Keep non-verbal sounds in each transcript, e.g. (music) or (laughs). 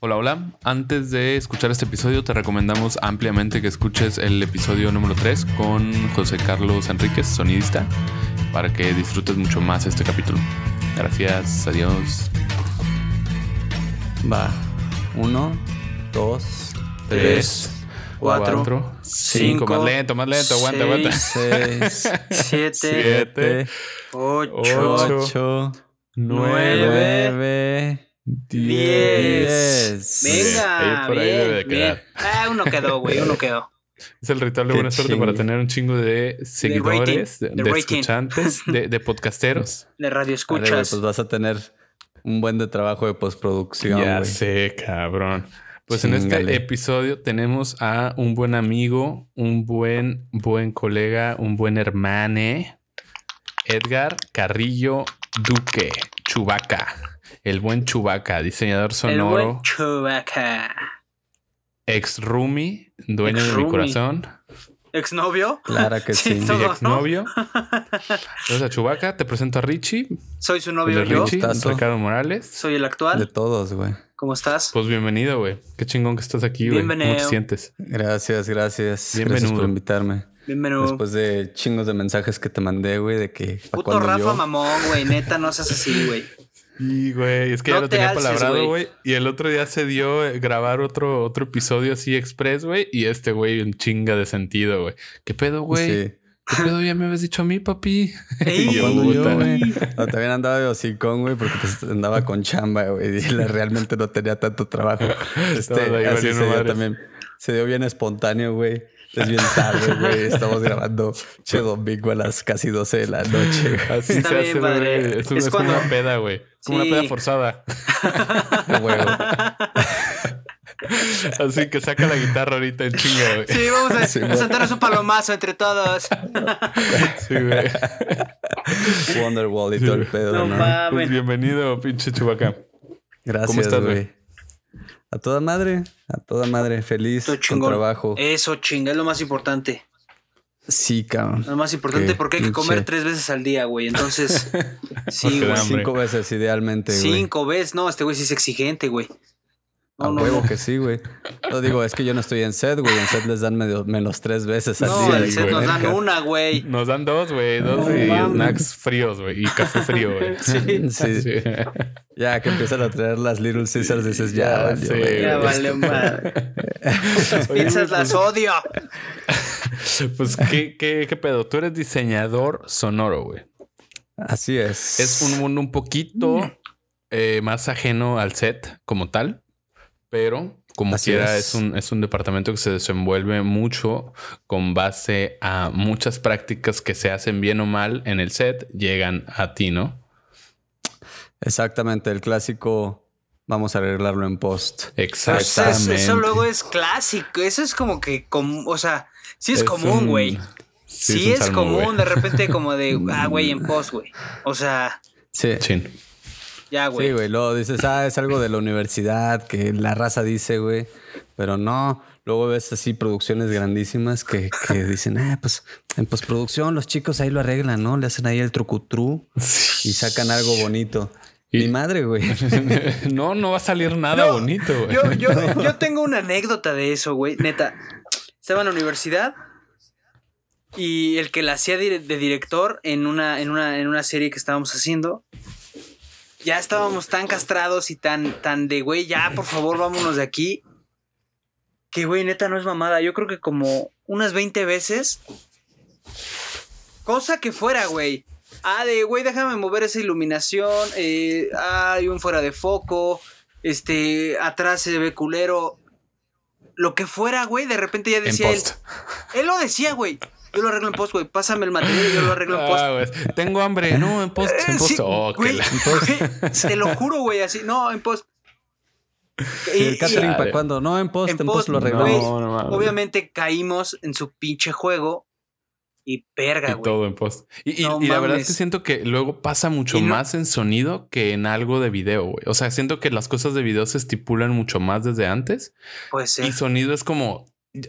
Hola, hola. Antes de escuchar este episodio, te recomendamos ampliamente que escuches el episodio número 3 con José Carlos Enríquez, sonidista, para que disfrutes mucho más este capítulo. Gracias, adiós. Va. Uno, dos, Tres, cuatro, cuatro, cinco. cinco, Más lento, más lento. Aguanta, aguanta. seis, (laughs) Siete, Siete, ocho, ocho, ocho, nueve, nueve, diez. diez. Venga, Ahí por ahí bien, debe de bien. quedar. Ah, uno quedó, güey, uno (laughs) quedó. Es el ritual de buena suerte para tener un chingo de seguidores, de, rating, de de rating. escuchantes, de, de (laughs) podcasteros. De radio Vale, pues vas a tener un buen de trabajo de postproducción, ya sé, cabrón. Pues en este episodio tenemos a un buen amigo, un buen, buen colega, un buen hermane, Edgar Carrillo Duque, Chubaca. El buen Chubaca, diseñador El sonoro, buen Chewbacca. ex roomie, dueño de mi corazón, ¿Exnovio? Claro que (laughs) sí. Sí, y todo, ¿no? exnovio. (laughs) Entonces a Chubaca, te presento a Richie, Soy su el novio de yo. Richie. Ricardo Morales. Soy el De actual. todos, güey. ¿Cómo estás? Pues bienvenido, güey. Qué chingón que estás aquí, güey. ¿Cómo te Bienvenido. sientes? Gracias, gracias. Bienvenido. Gracias por invitarme. Bienvenido. Después de chingos de mensajes que te mandé, güey, de que Puto Rafa yo- mamón, güey. Neta, no seas así, güey. Sí, güey, es que No ya lo te tenía alces, palabrado, güey. Y el otro día se dio eh, grabar otro, otro episodio así express, güey. Y este güey un chinga de sentido, güey. ¿Qué pedo, güey? Sí. ¿Qué pedo ya me habías dicho a mí, papi? Ey, (laughs) Y yo, Cuando yo, puta. güey. No, también andaba de hocicón, güey, porque pues andaba con chamba, güey. Y la- realmente no tenía tanto trabajo. (laughs) Este, ahí así se dio también. Se dio bien espontáneo, güey. Es bien tarde, güey. Estamos grabando Che Domingo a las casi 12 de la noche. güey. Así Está se bien, hace, padre. güey. Es, un- Es es como cuando- una peda, güey. Como Sí. una peda forzada. (laughs) Así que saca la guitarra ahorita en chinga, güey. Sí, vamos a, Sí, a sentarnos un palomazo entre todos. Sí, güey. Wonderwall y todo el pedo, No ¿no? Pues mames. bienvenido, pinche chubaca. Gracias, ¿Cómo estás, güey? güey. A toda madre, a toda madre. Feliz con trabajo. Eso, chinga, es lo más importante. Sí, cabrón. Lo más importante Qué porque hay que comer pinche- tres veces al día, güey. Entonces, (laughs) sí, güey. Cinco veces idealmente, güey. Cinco veces. No, este güey sí es exigente, güey. A No, no, huevo no. que sí, güey. No digo, es que yo no estoy en set, güey. En set les dan medio, menos tres veces al No, día. el set güey. nos dan una, güey. Nos dan dos, güey. Dos No y mames. snacks fríos, güey. Y café frío, güey. (laughs) Sí. Sí. Sí. (laughs) Ya que empiezan a traer las Little Caesars, dices, ya, Ya valió, sé, güey. Ya vale, madre. (laughs) Las pizzas las odio. Pues, ¿qué, qué, ¿qué pedo? Tú eres diseñador sonoro, güey. Así es. Es un mundo un poquito eh, más ajeno al set como tal, pero como Así quiera es. es. un, es un departamento que se desenvuelve mucho con base a muchas prácticas que se hacen bien o mal en el set, llegan a ti, ¿no? Exactamente, el clásico. Vamos a arreglarlo en post. Pues Exactamente. eso, eso luego es clásico. Eso es como que, com- o sea, sí es, Es común, güey. sí, Sí, es es, un salmo, común, de repente como de, (laughs) ah, güey, en post, güey. O sea, Sí. Chin. Ya, güey. Sí, güey. Luego dices, ah, es algo de la universidad que la raza dice, güey. Pero no. Luego ves así producciones grandísimas que, que dicen, ah, pues en postproducción los chicos ahí lo arreglan, ¿no? Le hacen ahí el trucutru y sacan algo bonito. Y- Mi madre, güey. (laughs) no, no va a salir nada No, bonito, güey. Yo, yo, (laughs) yo tengo una anécdota de eso, güey. Neta. Estaba en la universidad y el que la hacía de director en una, en una, en una serie que estábamos haciendo. Ya estábamos tan castrados y tan, tan de, güey, ya, por favor, vámonos de aquí. Que, güey, neta, no es mamada. Yo creo que como unas 20 veces. Cosa que fuera, güey. Ah, de, güey, déjame mover esa iluminación. Eh, ah, hay un fuera de foco. Este, atrás se ve culero. Lo que fuera, güey, de repente ya decía él. Él lo decía, güey. Yo lo arreglo en post, güey. Pásame el material y yo lo arreglo en post. Ah, güey. Tengo hambre. No, en post. En Eh, post. sí, Oh, que güey, la- güey, te lo juro, güey, así. No, en post. ¿Y el catering para cuándo? No, en post, en, En post, post, lo güey, arreglamos. No, no mames. Obviamente caímos en su pinche juego y perga, Y güey. todo en post. Y, y- No y la verdad es que siento que luego pasa mucho no- más en sonido que en algo de video, güey. O sea, siento que las cosas de video se estipulan mucho más desde antes. Puede ser. Y sonido es como,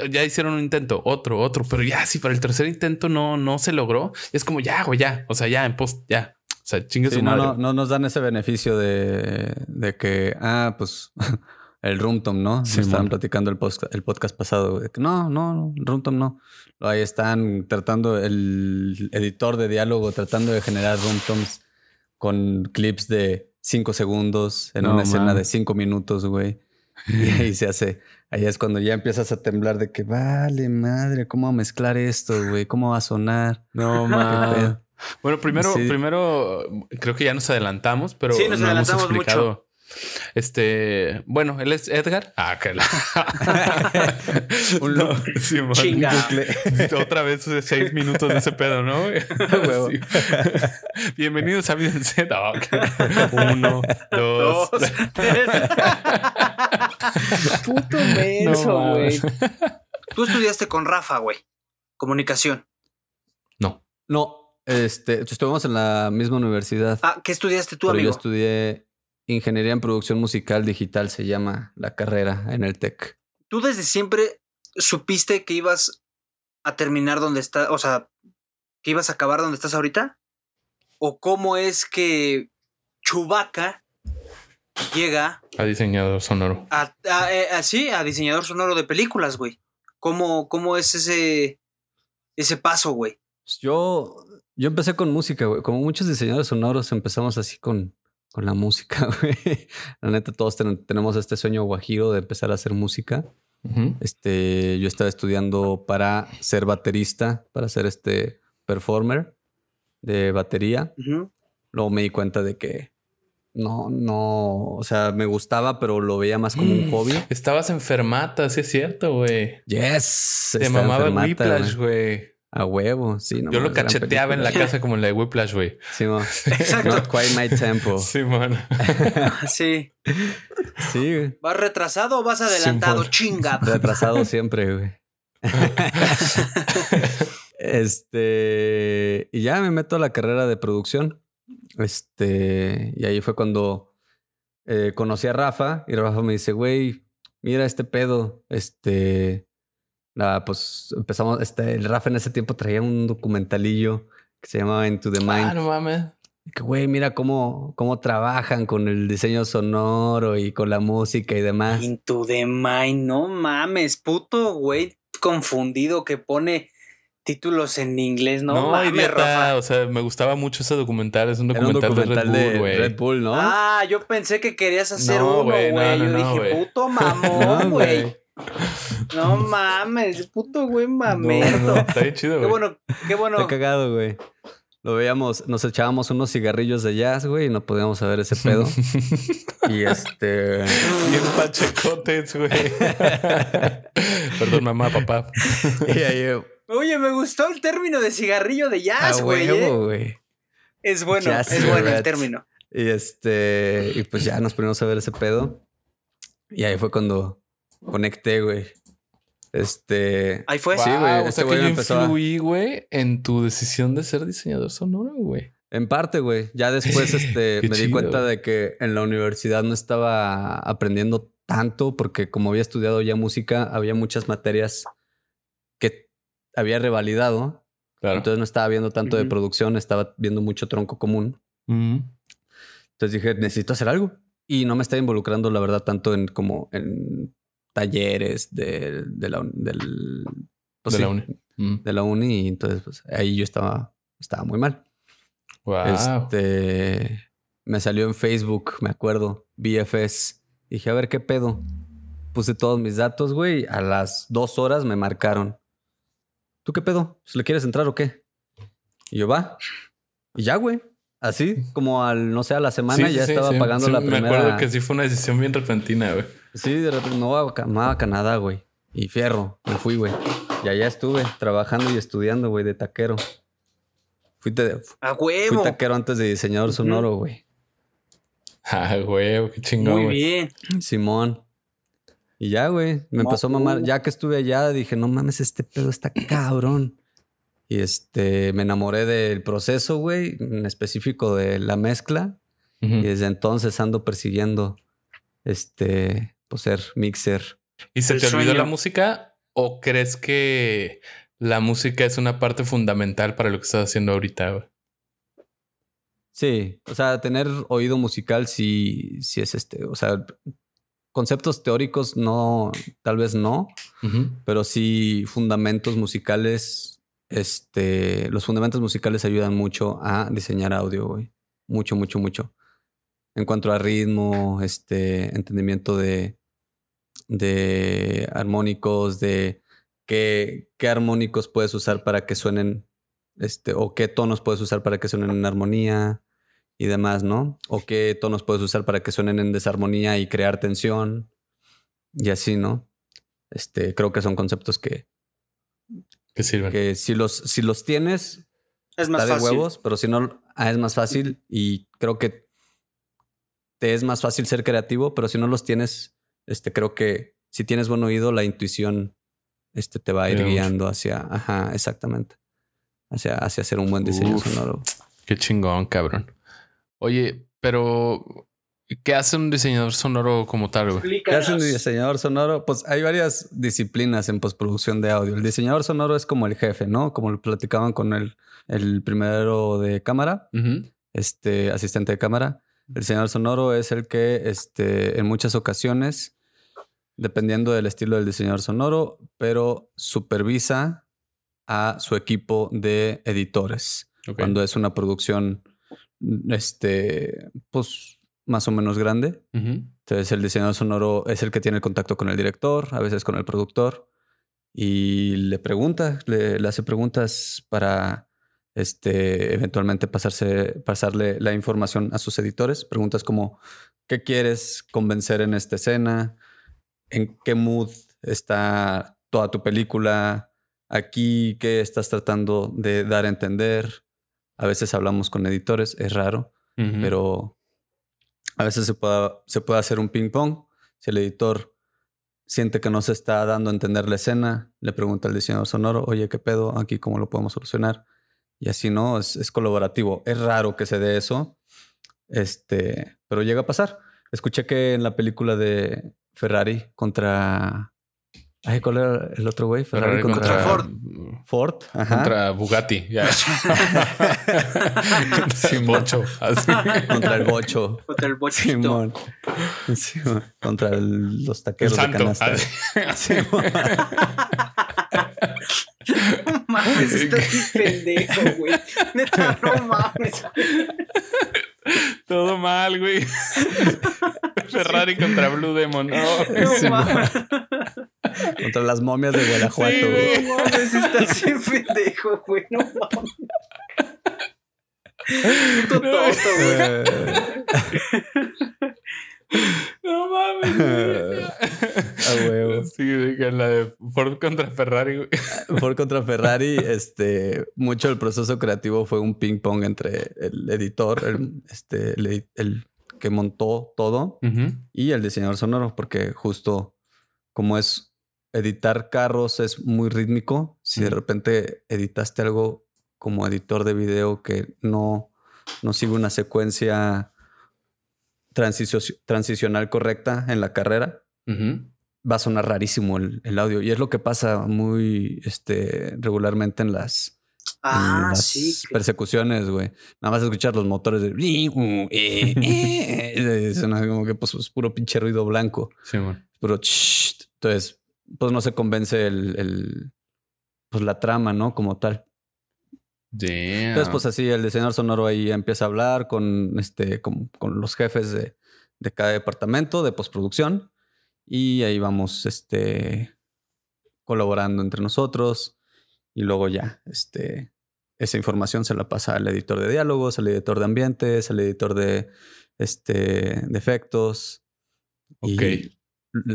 ya hicieron un intento, otro, otro, pero ya, si para el tercer intento no, no se logró, es como ya, güey, ya. O sea, ya en post, ya. O sea, chingue Sí, su no, madre. no, no nos dan ese beneficio de, de que, ah, pues (laughs) el Roomtom, ¿no? Sí, estaban platicando el, post- el podcast pasado. güey, que No, no, Roomtom no. Ahí están tratando, el editor de diálogo tratando de generar Roomtoms con clips de cinco segundos en No, una escena de cinco minutos, güey. (laughs) Y ahí (laughs) se hace, ahí es cuando ya empiezas a temblar de que vale madre, ¿cómo va a mezclar esto, güey? ¿Cómo va a sonar? No, ¿Qué man. pedo? Bueno, primero, Sí. primero creo que ya nos adelantamos, pero Sí, nos no hemos adelantamos explicado. Este, bueno, él es Edgar. Ah, que la. (laughs) Un No. Chinga. (laughs) Otra vez seis minutos de ese pedo, ¿no? (laughs) huevo. Sí. Bienvenidos a Vida en Z. Ah. Uno, dos. Dos, tres. Puto menso, No, güey. mames. Tú estudiaste con Rafa, güey. Comunicación. No. No, este, estuvimos en la misma universidad. Ah, ¿qué estudiaste tú, pero yo amigo? estudié ingeniería en producción musical digital, se llama la carrera en el TEC. ¿Tú desde siempre supiste que ibas a terminar donde estás, o sea, que ibas a acabar donde estás ahorita? ¿O cómo es que Chubaca llega A diseñador sonoro. a, a- eh, así a diseñador sonoro de películas, güey? ¿Cómo, ¿Cómo es ese, ese paso, güey? Yo, yo empecé con música, güey. Como muchos diseñadores sonoros empezamos así con, con la música, (laughs) güey. La neta, todos ten- tenemos este sueño guajiro de empezar a hacer música. Este, yo estaba estudiando para ser baterista, para ser este performer de batería. Luego me di cuenta de que no, no, o sea, me gustaba, pero lo veía más como un Mm. hobby. Estabas enfermata, sí es cierto, güey. Yes. Te mamaba Whiplash, güey. A huevo, sí. no Yo lo cacheteaba en la casa como en la de Whiplash, güey. Sí, mo. Exacto. Not quite my tempo. Sí, man. (laughs) Sí. Sí, güey. ¿Vas retrasado o vas adelantado? Simón. Chinga. Retrasado siempre, güey. (laughs) este. Y ya me meto a la carrera de producción. Este. Y ahí fue cuando eh, conocí a Rafa. Y Rafa me dice, güey, mira este pedo. Este. Nada, pues empezamos. Este, el Rafa en ese tiempo traía un documentalillo que se llamaba Into the Mind. Ah, no mames. Que, güey, mira cómo, cómo trabajan con el diseño sonoro y con la música y demás. Into the mind, no mames, puto güey confundido que pone títulos en inglés, no, No, mames, idiota. Rafa. O sea, me gustaba mucho ese documental. Es un documental, de Red de Bull, güey. Red Bull, ¿no? Ah, yo pensé que querías hacer No, uno, güey, no, yo dije, puto (laughs) mamón, No, güey. No mames, puto güey No, no, está bien chido, Qué güey. bueno, qué bueno. Está cagado, güey. Lo veíamos, nos echábamos unos cigarrillos de jazz, güey, y no podíamos saber ese pedo. (laughs) y este. Bien pachecotes, güey. (laughs) Perdón, mamá, papá. y ahí. Oye, me gustó el término de cigarrillo de jazz, a güey. ¿eh? huevo, güey. Es bueno, Jazz es bueno el término. Y este. Y pues ya nos ponimos a ver ese pedo. Y ahí fue cuando conecté, güey. Este. Ahí fue. Sí, güey, Guau, O este sea que yo influí, güey, en tu decisión de ser diseñador sonoro, güey. En parte, güey. Ya después (laughs) este, me di cuenta de que en la universidad no estaba aprendiendo tanto porque como había estudiado ya música, había muchas materias que había revalidado. Claro. Entonces no estaba viendo tanto de producción, estaba viendo mucho tronco común. Mm. Entonces dije, necesito hacer algo. Y no me estaba involucrando, la verdad, tanto en como en talleres de, de la, del, pues de la sí, uni. Mm. de la uni. Y entonces pues, ahí yo estaba, estaba muy mal. Wow. Este me salió en Facebook, me acuerdo, BFS. Dije, a ver qué pedo. Puse todos mis datos, güey. A las dos horas me marcaron. ¿Tú qué pedo? ¿Se le quieres entrar o qué? Y yo, va. Y ya, güey. Así, como al, no sé, a la semana Sí, ya sí, estaba sí, pagando sí, la Me primera. acuerdo que sí fue una decisión bien repentina, güey. Sí, de repente me voy a, me a Canadá, güey. Y fierro, me fui, güey. Y allá estuve trabajando y estudiando, güey, de taquero. Fui, te- A fui huevo. taquero antes de diseñador sonoro, güey. Ah, güey, qué chingón, Muy güey. bien. Simón. Y ya, güey, me No, empezó a mamar. uh. Ya que estuve allá, dije, no mames, este pedo está cabrón. Y este, me enamoré del proceso, güey, en específico de la mezcla. Y desde entonces ando persiguiendo, este, pues ser mixer. ¿Y se El te olvidó sueño. la música o crees que la música es una parte fundamental para lo que estás haciendo ahorita, güey? Sí, o sea, tener oído musical sí, sí es este, o sea, conceptos teóricos no, tal vez no, pero sí fundamentos musicales. Este, los fundamentos musicales ayudan mucho a diseñar audio, güey. Mucho, mucho, mucho. En cuanto a ritmo, este, entendimiento de, de armónicos, de qué, qué armónicos puedes usar para que suenen, este, o qué tonos puedes usar para que suenen en armonía y demás, ¿no? O qué tonos puedes usar para que suenen en desarmonía y crear tensión y así, ¿no? Este, creo que son conceptos que, Que sirven. que si los, si los tienes, Es más está de fácil. huevos, pero si no, ah, es más fácil y creo que te es más fácil ser creativo, pero si no los tienes, este, creo que si tienes buen oído, la intuición este, te va a ir guiando hacia, ajá, exactamente, hacia, hacia hacer un buen diseño Uf. sonoro. Qué chingón, cabrón. Oye, pero ¿qué hace un diseñador sonoro como tal, güey? ¿Qué hace un diseñador sonoro? Pues hay varias disciplinas en postproducción de audio. El diseñador sonoro es como el jefe, ¿no? Como lo platicaban con el, el primero de cámara, este asistente de cámara. El diseñador sonoro es el que este, en muchas ocasiones, dependiendo del estilo del diseñador sonoro, pero supervisa a su equipo de editores Ok. cuando es una producción, este, pues más o menos grande. Entonces el diseñador sonoro es el que tiene el contacto con el director, a veces con el productor, y le pregunta, le, le hace preguntas para este, eventualmente pasarse, pasarle la información a sus editores. Preguntas como, ¿qué quieres convencer en esta escena? ¿En qué mood está toda tu película? Aquí, ¿qué estás tratando de dar a entender? A veces hablamos con editores, es raro pero a veces se puede, se puede hacer un ping pong. Si el editor siente que no se está dando a entender la escena, le pregunta al diseñador sonoro, oye, ¿qué pedo? Aquí, ¿cómo lo podemos solucionar? Y así no, es, es colaborativo. Es raro que se dé eso, este, pero llega a pasar. Escuché que en la película de Ferrari contra... Ay, ¿cuál era el otro güey? Ferrari, Ferrari contra, Ford. Ford. Ajá. Contra Bugatti. Ya. (laughs) (laughs) Sin bocho. Así. Contra el bocho. Contra el bochito. Simón. Simón. Contra el- los El taqueros de santo. canasta. Así. (laughs) Mames, estás pendejo, güey. Neta, no mames. Todo mal, güey. (laughs) Ferrari contra Blue Demon. No, No sí. Contra las momias de Guanajuato. Sí, güey. No mames, estás bien pendejo, güey. No mames. (laughs) Puto tonto, güey. No mames. (laughs) A huevo. Sí, diga, la de Ford contra Ferrari, güey. (laughs) Ford contra Ferrari, este, mucho del proceso creativo fue un ping pong entre el editor, el, este, el, que montó todo y el diseñador sonoro, porque justo como es editar carros es muy rítmico, si de repente editaste algo como editor de video que no, no sigue una secuencia transicio- transicional correcta en la carrera, Ujú. va a sonar rarísimo el, el audio. Y es lo que pasa muy este, regularmente en las, en Ah, las sí. que- persecuciones, güey. Nada más escuchar los motores de... eh, eh, Suena como que pues, es puro pinche ruido blanco. Sí, bueno. Puro... Entonces, pues no se convence el, el- pues la trama, ¿no? Como tal. Damn. Entonces, pues así, el diseñador sonoro ahí empieza a hablar con, este, con, con los jefes de, de cada departamento de postproducción y ahí vamos este, colaborando entre nosotros y luego ya este, esa información se la pasa al editor de diálogos, al editor de ambientes, al editor de, este, de efectos Ok. y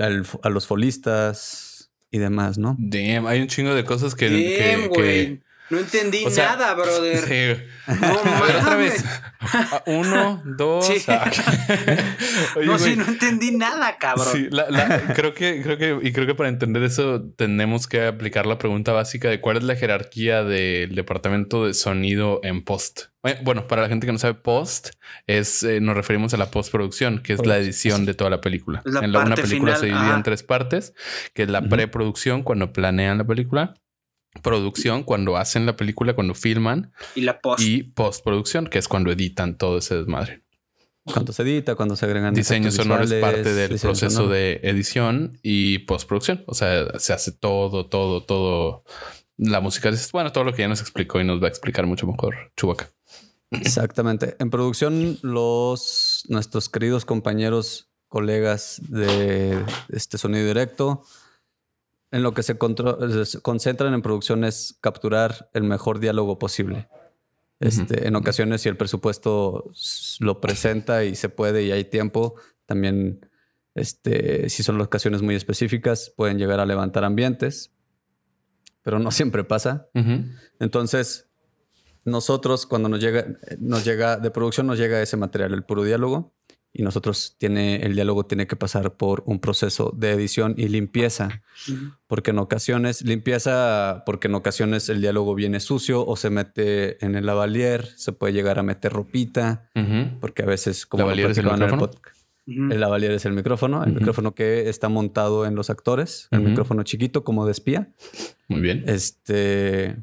al- a los folistas y demás, ¿no? Damn, hay un chingo de cosas que. Damn, que- que- No entendí O sea, nada, brother. (laughs) Sí. No ver, otra vez. Uno, dos. Sí. ah. (laughs) Oye, no, sí, no entendí nada, cabrón. Sí, la- la- creo que, creo que, y creo que para entender eso tenemos que aplicar la pregunta básica de cuál es la jerarquía del departamento de sonido en post. Bueno, para la gente que no sabe, post es, eh, nos referimos a la postproducción, que es la edición de toda la película. La en la, una película final, se divide en tres partes, que es la preproducción cuando planean la película, producción cuando hacen la película, cuando filman, Y la post. y postproducción, que es cuando editan todo ese desmadre. cuando se edita, cuando se agregan Diseño sonoro es parte del proceso sonoro. de edición y postproducción. O sea, se hace todo, todo, todo. La música es, bueno, todo lo que ya nos explicó y nos va a explicar mucho mejor Chubaca. Exactamente. En producción, los nuestros queridos compañeros, colegas de este sonido directo, en lo que se, contro- se concentran en producción es capturar el mejor diálogo posible. Este, En ocasiones, si el presupuesto lo presenta y se puede y hay tiempo, también, este, si son ocasiones muy específicas, pueden llegar a levantar ambientes, pero no (laughs) siempre pasa. Entonces, nosotros cuando nos llega, nos llega de producción, nos llega ese material, el puro diálogo, y nosotros tiene, el diálogo tiene que pasar por un proceso de edición y limpieza, porque en ocasiones, limpieza, porque en ocasiones el diálogo viene sucio o se mete en el lavalier, se puede llegar a meter ropita, porque a veces, como lo ¿Lavalier es el micrófono? el lavalier es el micrófono, el micrófono que está montado en los actores, el micrófono chiquito como de espía. Muy bien. Este,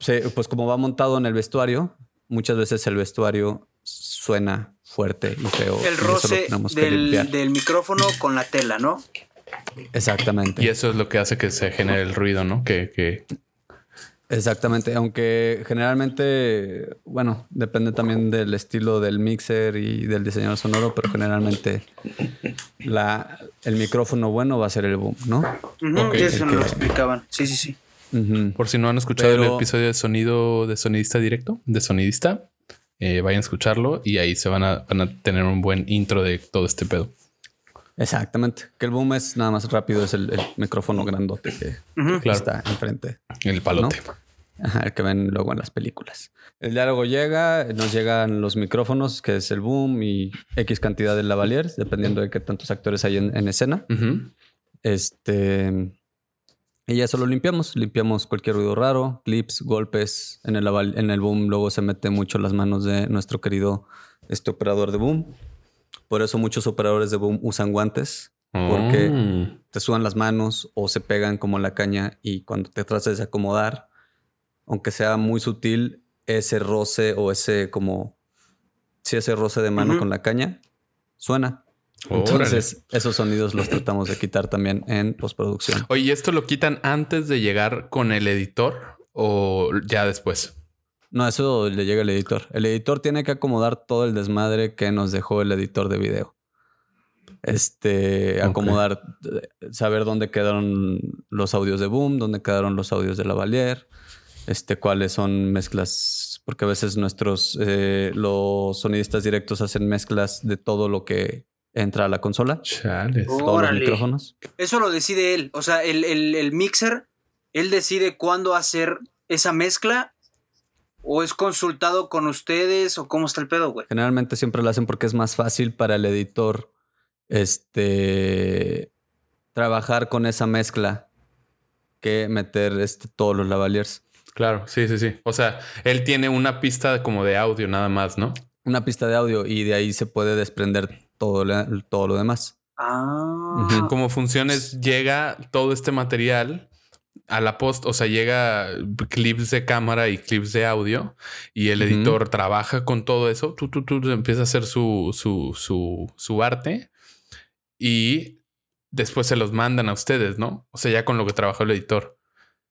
se- pues como va montado en el vestuario, muchas veces el vestuario suena fuerte y feo. El roce que del, del micrófono con la tela, ¿no? Exactamente. Y eso es lo que hace que se genere el ruido, ¿no? Que, que Exactamente. Aunque generalmente, bueno, depende también del estilo del mixer y del diseñador sonoro, pero generalmente la, el micrófono bueno va a ser el boom, ¿no? Ok, sí, eso el nos lo que- explicaban. Sí, sí, sí. Por si no han escuchado el episodio de sonido de sonidista directo, de sonidista, eh, vayan a escucharlo y ahí se van a, van a tener un buen intro de todo este pedo. Exactamente. Que el boom es nada más rápido, es el, el micrófono grandote que está enfrente. El palote. Ajá, el que ven luego en las películas. El diálogo llega, nos llegan los micrófonos, que es el boom y X cantidad de lavaliers, dependiendo de qué tantos actores hay en, en escena. Este. Y ya solo limpiamos, limpiamos cualquier ruido raro, clips, golpes. En el, en el boom luego se mete mucho las manos de nuestro querido este operador de boom. Por eso muchos operadores de boom usan guantes. Porque- Mm. te sudan las manos o se pegan como la caña y cuando te tratas de acomodar, aunque sea muy sutil, ese roce o ese como, si ese roce de mano con la caña, suena. Órale. Entonces, esos sonidos los tratamos de quitar también en postproducción. Oye, ¿y esto lo quitan antes de llegar con el editor o ya después? No, eso le llega al editor. El editor tiene que acomodar todo el desmadre que nos dejó el editor de video. Este, acomodar, eh, saber dónde quedaron los audios de Boom, dónde quedaron los audios de Lavalier, este, cuáles son mezclas, porque a veces nuestros, eh, los sonidistas directos hacen mezclas de todo lo que entra a la consola, Chales. Todos los micrófonos. Eso lo decide él. O sea, el, el- el mixer, él decide cuándo hacer esa mezcla. ¿O es consultado con ustedes? ¿O cómo está el pedo, güey? Generalmente siempre lo hacen porque es más fácil para el editor este, trabajar con esa mezcla que meter este, todos los lavaliers. Claro, sí, sí, sí. O sea, él tiene una pista como de audio nada más, ¿no? Una pista de audio y de ahí se puede desprender todo, la- todo lo demás. Ah. Como funciona es, llega todo este material a la post, o sea, llega clips de cámara y clips de audio y el editor trabaja con todo eso, tú, tú, tú, empieza a hacer su, su, su, su arte y después se los mandan a ustedes, ¿no? O sea, ya con lo que trabajó el editor.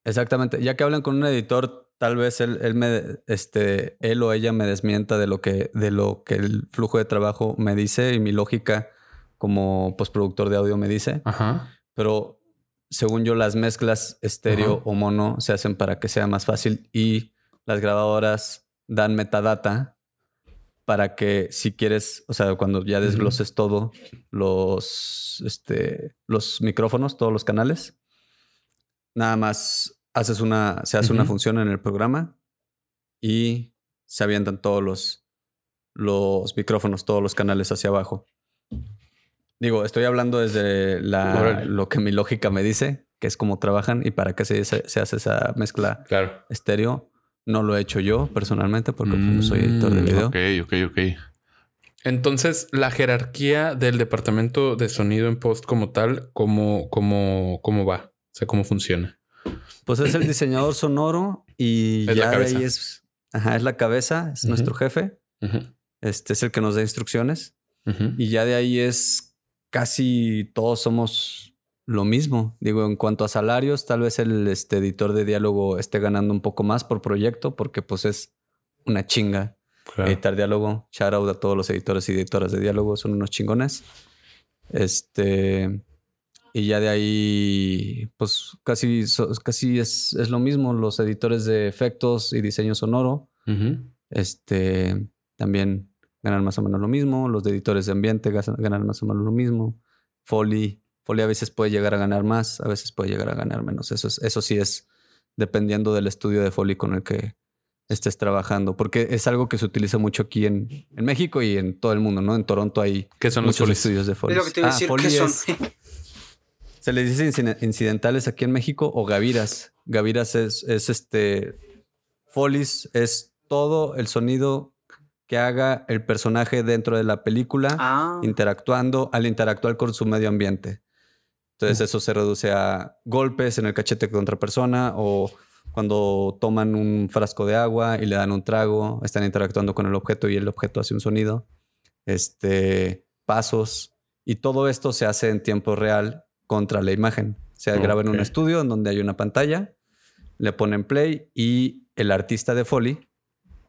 Exactamente. Ya que hablan con un editor, tal vez él, él me, este, él o ella me desmienta de lo que, de lo que el flujo de trabajo me dice y mi lógica como postproductor de audio me dice. Ajá. pero según yo las mezclas estéreo Ajá. o mono se hacen para que sea más fácil y las grabadoras dan metadata para que si quieres, o sea, cuando ya desgloses todo los este los micrófonos, todos los canales, nada más haces una se hace una función en el programa y se avientan todos los los micrófonos, todos los canales hacia abajo. Digo, estoy hablando desde la, lo que mi lógica me dice, que es cómo trabajan y para qué se, se- se hace esa mezcla Claro. estéreo. No lo he hecho yo personalmente porque pues, no soy editor de Mm, video. Ok, ok, ok. Entonces, la jerarquía del departamento de sonido en post como tal, ¿cómo, cómo, cómo va? O sea, ¿cómo funciona? Pues es el diseñador sonoro y Es ya de ahí es, ajá, es la cabeza, es nuestro jefe. Este es el que nos da instrucciones. Y ya de ahí es casi todos somos lo mismo. Digo, en cuanto a salarios, tal vez el este, editor de diálogo esté ganando un poco más por proyecto porque pues es una chinga Claro. editar diálogo. Shout out a todos los editores y editoras de diálogo, son unos chingones. Este. Y ya de ahí, pues casi, casi es, es lo mismo. Los editores de efectos y diseño sonoro, este, también ganan más o menos lo mismo. Los de editores de ambiente ganan más o menos lo mismo. Foley, Foley a veces puede llegar a ganar más, a veces puede llegar a ganar menos. Eso, es, eso sí es dependiendo del estudio de Foley con el que estés trabajando, porque es algo que se utiliza mucho aquí en, en México y en todo el mundo, ¿no? En Toronto hay ¿Qué son los muchos estudios de Foley. Es lo que te iba a decir, ¿qué son? Se les dice inciden- incidentales aquí en México o gaviras. Gaviras es, es este. Folies es todo el sonido que haga el personaje dentro de la película Ah, interactuando al interactuar con su medio ambiente. Entonces eso se reduce a golpes en el cachete de otra persona o cuando toman un frasco de agua y le dan un trago, están interactuando con el objeto y el objeto hace un sonido. Este, pasos y todo esto se hace en tiempo real contra la imagen. Se graba en un estudio en donde hay una pantalla, le ponen play y el artista de Foley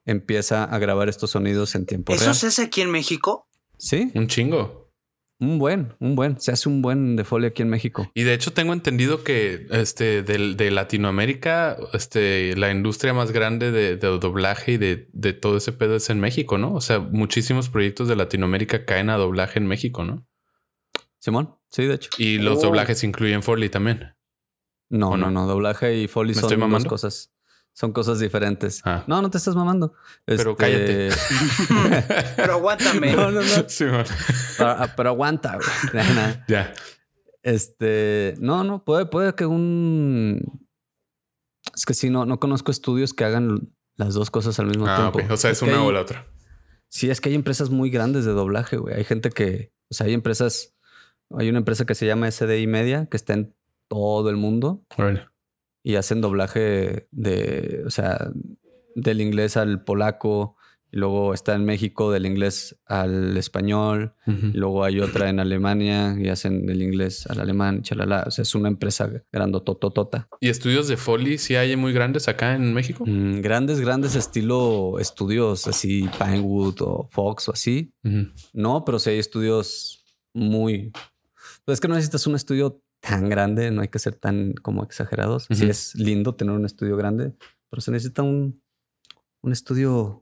empieza a grabar estos sonidos en tiempo ¿Eso real. se hace aquí en México? Sí, Un chingo. un buen, un buen. Se hace un buen de Foley aquí en México. Y de hecho tengo entendido que este de, Latinoamérica, este, la industria más grande de, de doblaje y de, de todo ese pedo es en México, ¿no? O sea, muchísimos proyectos de Latinoamérica caen a doblaje en México, ¿no? Simón, sí, de hecho. Y los Oh. doblajes incluyen Foley también. No, ¿O no, no? no, Doblaje y Foley ¿Me son estoy dos cosas. Son cosas diferentes. Ah. No, no te estás mamando. Pero Este, cállate. (laughs) Pero aguántame. no, no, no. Sí, man. Pero, ah, pero aguanta, (laughs) ya. Este, no, no, puede, puede que un. Es que sí, no, no conozco estudios que hagan las dos cosas al mismo Ah, tiempo. O sea, es, una hay- o la otra. Sí, es que hay empresas muy grandes de doblaje, güey. Hay gente que, o sea, hay empresas, hay una empresa que se llama SDI Media que está en todo el mundo y hacen doblaje de, o sea, del inglés al polaco. Y luego está en México del inglés al español. Y luego hay otra en Alemania y hacen del inglés al alemán, chalala. O sea, es una empresa grandotototota. ¿Y estudios de Foley sí hay muy grandes acá en México? Mm, grandes, grandes estilo estudios así, Pinewood o Fox o así. No, pero sí hay estudios muy. Pues es que no necesitas un estudio tan grande, no hay que ser tan como exagerados. Sí Ujú. es lindo tener un estudio grande, pero se necesita un, un estudio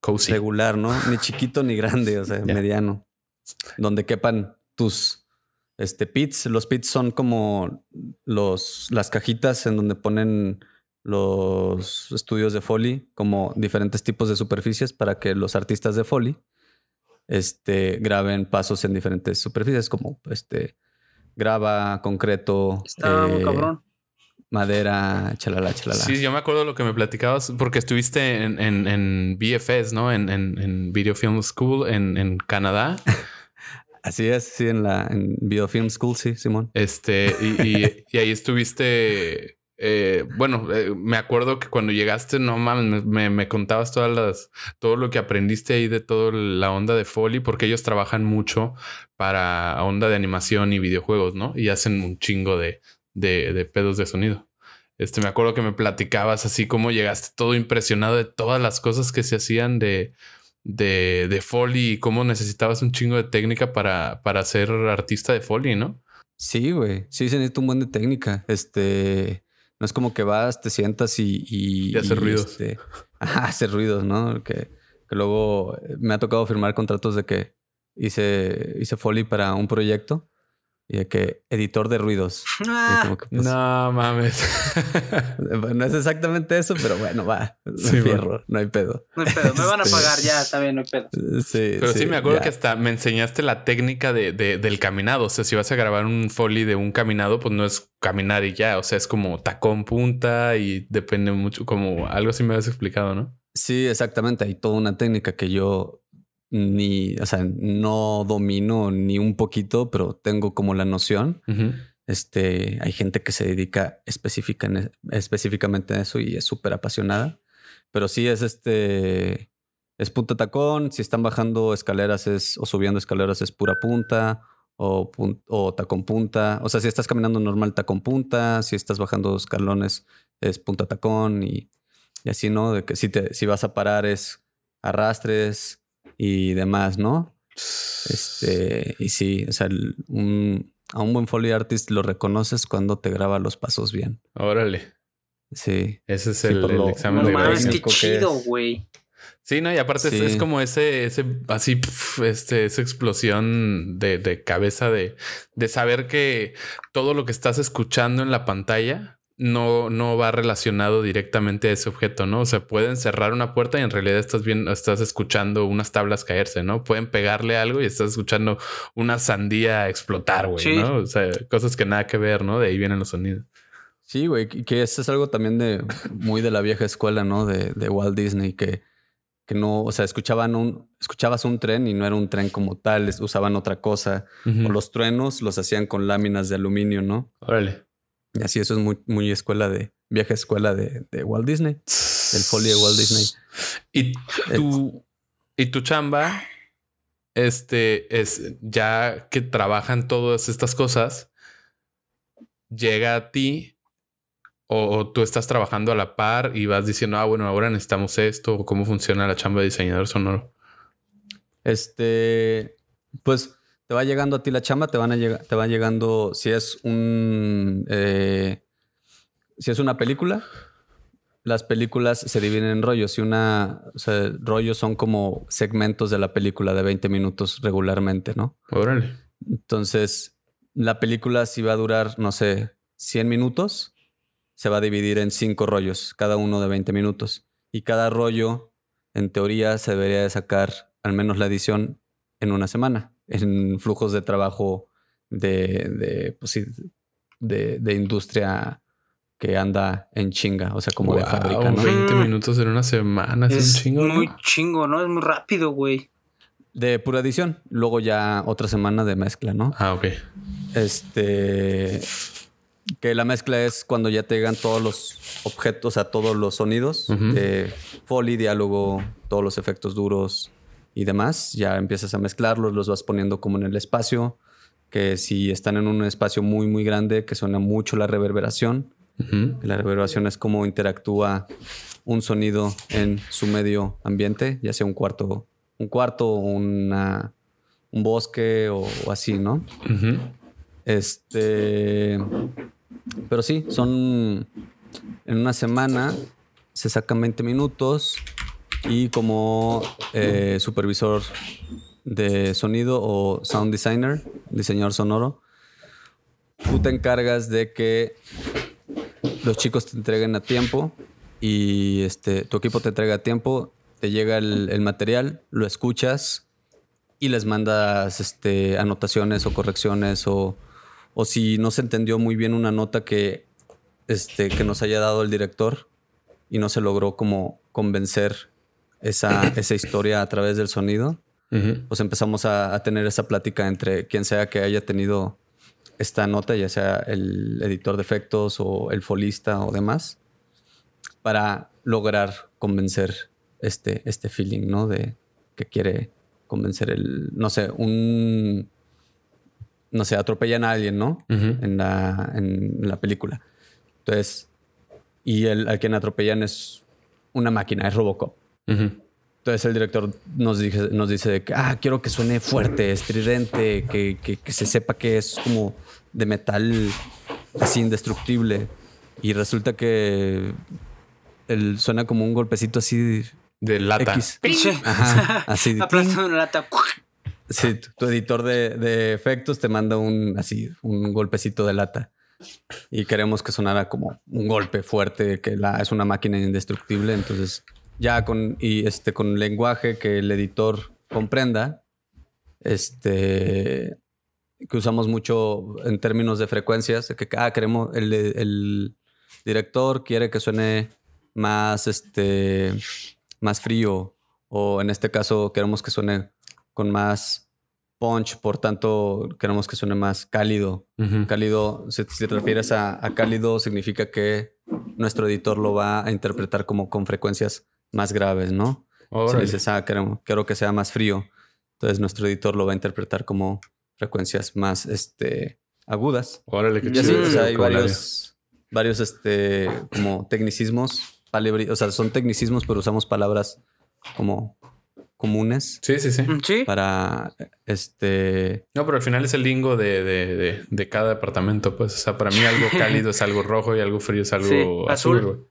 Cozy. regular, ¿no? (laughs) Ni chiquito ni grande, o sea, mediano, donde quepan tus este pits. Los pits son como los las cajitas en donde ponen los estudios de Foley, como diferentes tipos de superficies para que los artistas de Foley este, graben pasos en diferentes superficies, como este grava, concreto, Está muy eh, cabrón. madera, chalala, chalala. Sí, yo me acuerdo lo que me platicabas porque estuviste en, en, en BFS, ¿no? En, en, en Video Film School en, en Canadá. (laughs) Así es, sí, en la en Biofilm School, sí, Simón. Este, y, y- y ahí estuviste. Eh, bueno, eh, me acuerdo que cuando llegaste, no mames, me, me- contabas todas las, todo lo que aprendiste ahí de toda la onda de Foley, porque ellos trabajan mucho para onda de animación y videojuegos, ¿no? Y hacen un chingo de, de, de pedos de sonido. Este, me acuerdo que me platicabas así como llegaste todo impresionado de todas las cosas que se hacían de, de, de Foley y cómo necesitabas un chingo de técnica para, para ser artista de Foley, ¿no? Sí, güey. Sí, se necesita un buen de técnica. Este. No es como que vas, te sientas y. Y, Y hacer ruidos. este, (laughs) ajá, hacer ruidos, ¿no? Que, que luego me ha tocado firmar contratos de que hice, hice Foley para un proyecto y de que editor de ruidos. Ah, que, pues, No mames. (laughs) no es exactamente eso, pero bueno, va. Sí, fierro, no hay pedo. no hay pedo. Me van a Este- pagar ya, está bien, no hay pedo. Sí, Pero sí, me acuerdo ya. que hasta me enseñaste la técnica de, de- del caminado. O sea, si vas a grabar un foley de un caminado, pues no es caminar y ya. O sea, es como tacón punta y depende mucho, como algo así me habías explicado, ¿no? Sí, exactamente. Hay toda una técnica que yo ni, o sea, no domino ni un poquito, pero tengo como la noción. Este, hay gente que se dedica específica en- específicamente a eso y es súper apasionada. Pero sí es este, es punta tacón. Si están bajando escaleras es, o subiendo escaleras es pura punta o, pun- o tacón punta. O sea, si estás caminando normal, tacón punta. Si estás bajando escalones es punta tacón y, y así, ¿no? De que si, te, si vas a parar es arrastres y demás, ¿no? Este, y sí, o sea, un- a un buen Foley Artist lo reconoces cuando te graba los pasos bien. Órale. Sí. Ese es Sí, el, el lo- examen No de grado. qué chido, es. güey. Sí, no, y aparte es- Sí. es, como ese, ese, así, pf, este, esa explosión de, de cabeza de, de saber que todo lo que estás escuchando en la pantalla no, no va relacionado directamente a ese objeto, ¿no? O sea, pueden cerrar una puerta y en realidad estás viendo, estás escuchando unas tablas caerse, ¿no? Pueden pegarle algo y estás escuchando una sandía explotar, güey, Sí. ¿no? O sea, cosas que nada que ver, ¿no? De ahí vienen los sonidos. Sí, güey, que eso es algo también de muy de la vieja escuela, ¿no? De, de Walt Disney, que, que no, o sea, escuchaban un, escuchabas un tren y no era un tren como tal, usaban otra cosa. O los truenos los hacían con láminas de aluminio, ¿no? Órale. Y así eso es muy, muy escuela de, vieja escuela de, de Walt Disney. El folio de Walt Disney. Y tu, y tu chamba, este, es ya que trabajan todas estas cosas, llega a ti o, o tú estás trabajando a la par y vas diciendo, ah, bueno, ahora necesitamos esto, o cómo funciona la chamba de diseñador sonoro. Este, pues te va llegando a ti la chamba, te van a llegar, te va llegando, si es un, eh, si es una película, las películas se dividen en rollos y una, o sea, rollos son como segmentos de la película de 20 minutos regularmente, ¿no? Órale. Entonces, la película si va a durar, no sé, 100 minutos, se va a dividir en cinco rollos, cada uno de 20 minutos. Y cada rollo, en teoría, se debería de sacar al menos la edición en una semana, en flujos de trabajo de, de, pues sí, de, de industria que anda en chinga, o sea, como de fábrica, ¿no? 20 minutos en una semana, es, Es un chingo. ¿no? muy chingo, ¿no? Es muy rápido, güey. De pura edición. Luego ya otra semana de mezcla, ¿no? Ah, ok. Este. Que la mezcla es cuando ya te llegan todos los objetos, o sea, todos los sonidos Ujú. de foley, diálogo, todos los efectos duros y demás. Ya empiezas a mezclarlos, los vas poniendo como en el espacio. Que si están en un espacio muy, muy grande, que suena mucho la reverberación. Ujú. que La reverberación es cómo interactúa un sonido en su medio ambiente, ya sea un cuarto, un cuarto, una, un bosque o, o así, ¿no? Ujú. Este. Pero sí, son. En una semana se sacan 20 minutos y como eh, supervisor de sonido o sound designer, diseñador sonoro, tú te encargas de que los chicos te entreguen a tiempo y este, tu equipo te entrega a tiempo, te llega el, el material, lo escuchas y les mandas este, anotaciones o correcciones o, o si no se entendió muy bien una nota que, este, que nos haya dado el director y no se logró como convencer esa, (coughs) esa historia a través del sonido, Ujú. pues empezamos a, a tener esa plática entre quien sea que haya tenido esta nota, ya sea el editor de efectos o el folista o demás, para lograr convencer este, este feeling, ¿no? De que quiere convencer el, no sé, un, no sé, atropellan a alguien, ¿no? Ujú. En la, en la película. Entonces, y el, al quien atropellan es una máquina, es Robocop. Ujú. Entonces el director nos dice, nos dice de que, ah, quiero que suene fuerte, estridente, que, que- que se sepa que es como de metal así indestructible. Y resulta que él suena como un golpecito así De lata. X. Ajá, así. de Aplastando una lata. Sí, tu, tu editor de, de efectos te manda un así, un golpecito de lata. Y queremos que sonara como un golpe fuerte, que la, es una máquina indestructible. Entonces, ya con, y este, con lenguaje que el editor comprenda, este, que usamos mucho en términos de frecuencias, que ah, queremos, el, el director quiere que suene más, este, más frío, o en este caso queremos que suene con más punch, por tanto queremos que suene más cálido. Cálido, si, si te refieres a, a cálido, significa que nuestro editor lo va a interpretar como con frecuencias más graves, ¿no? Si dices, ah, quiero, quiero que sea más frío, entonces nuestro editor lo va a interpretar como frecuencias más este, agudas. Órale, qué Y así, chido. o sea, hay varios, varios este, como tecnicismos, palabri- o sea, son tecnicismos, pero usamos palabras como comunes Sí, sí, sí. Mm, Sí. para este No, pero al final es el lingo de, de, de, de cada departamento, pues. O sea, para mí algo (laughs) cálido es algo rojo y algo frío es algo Sí, azul, azul.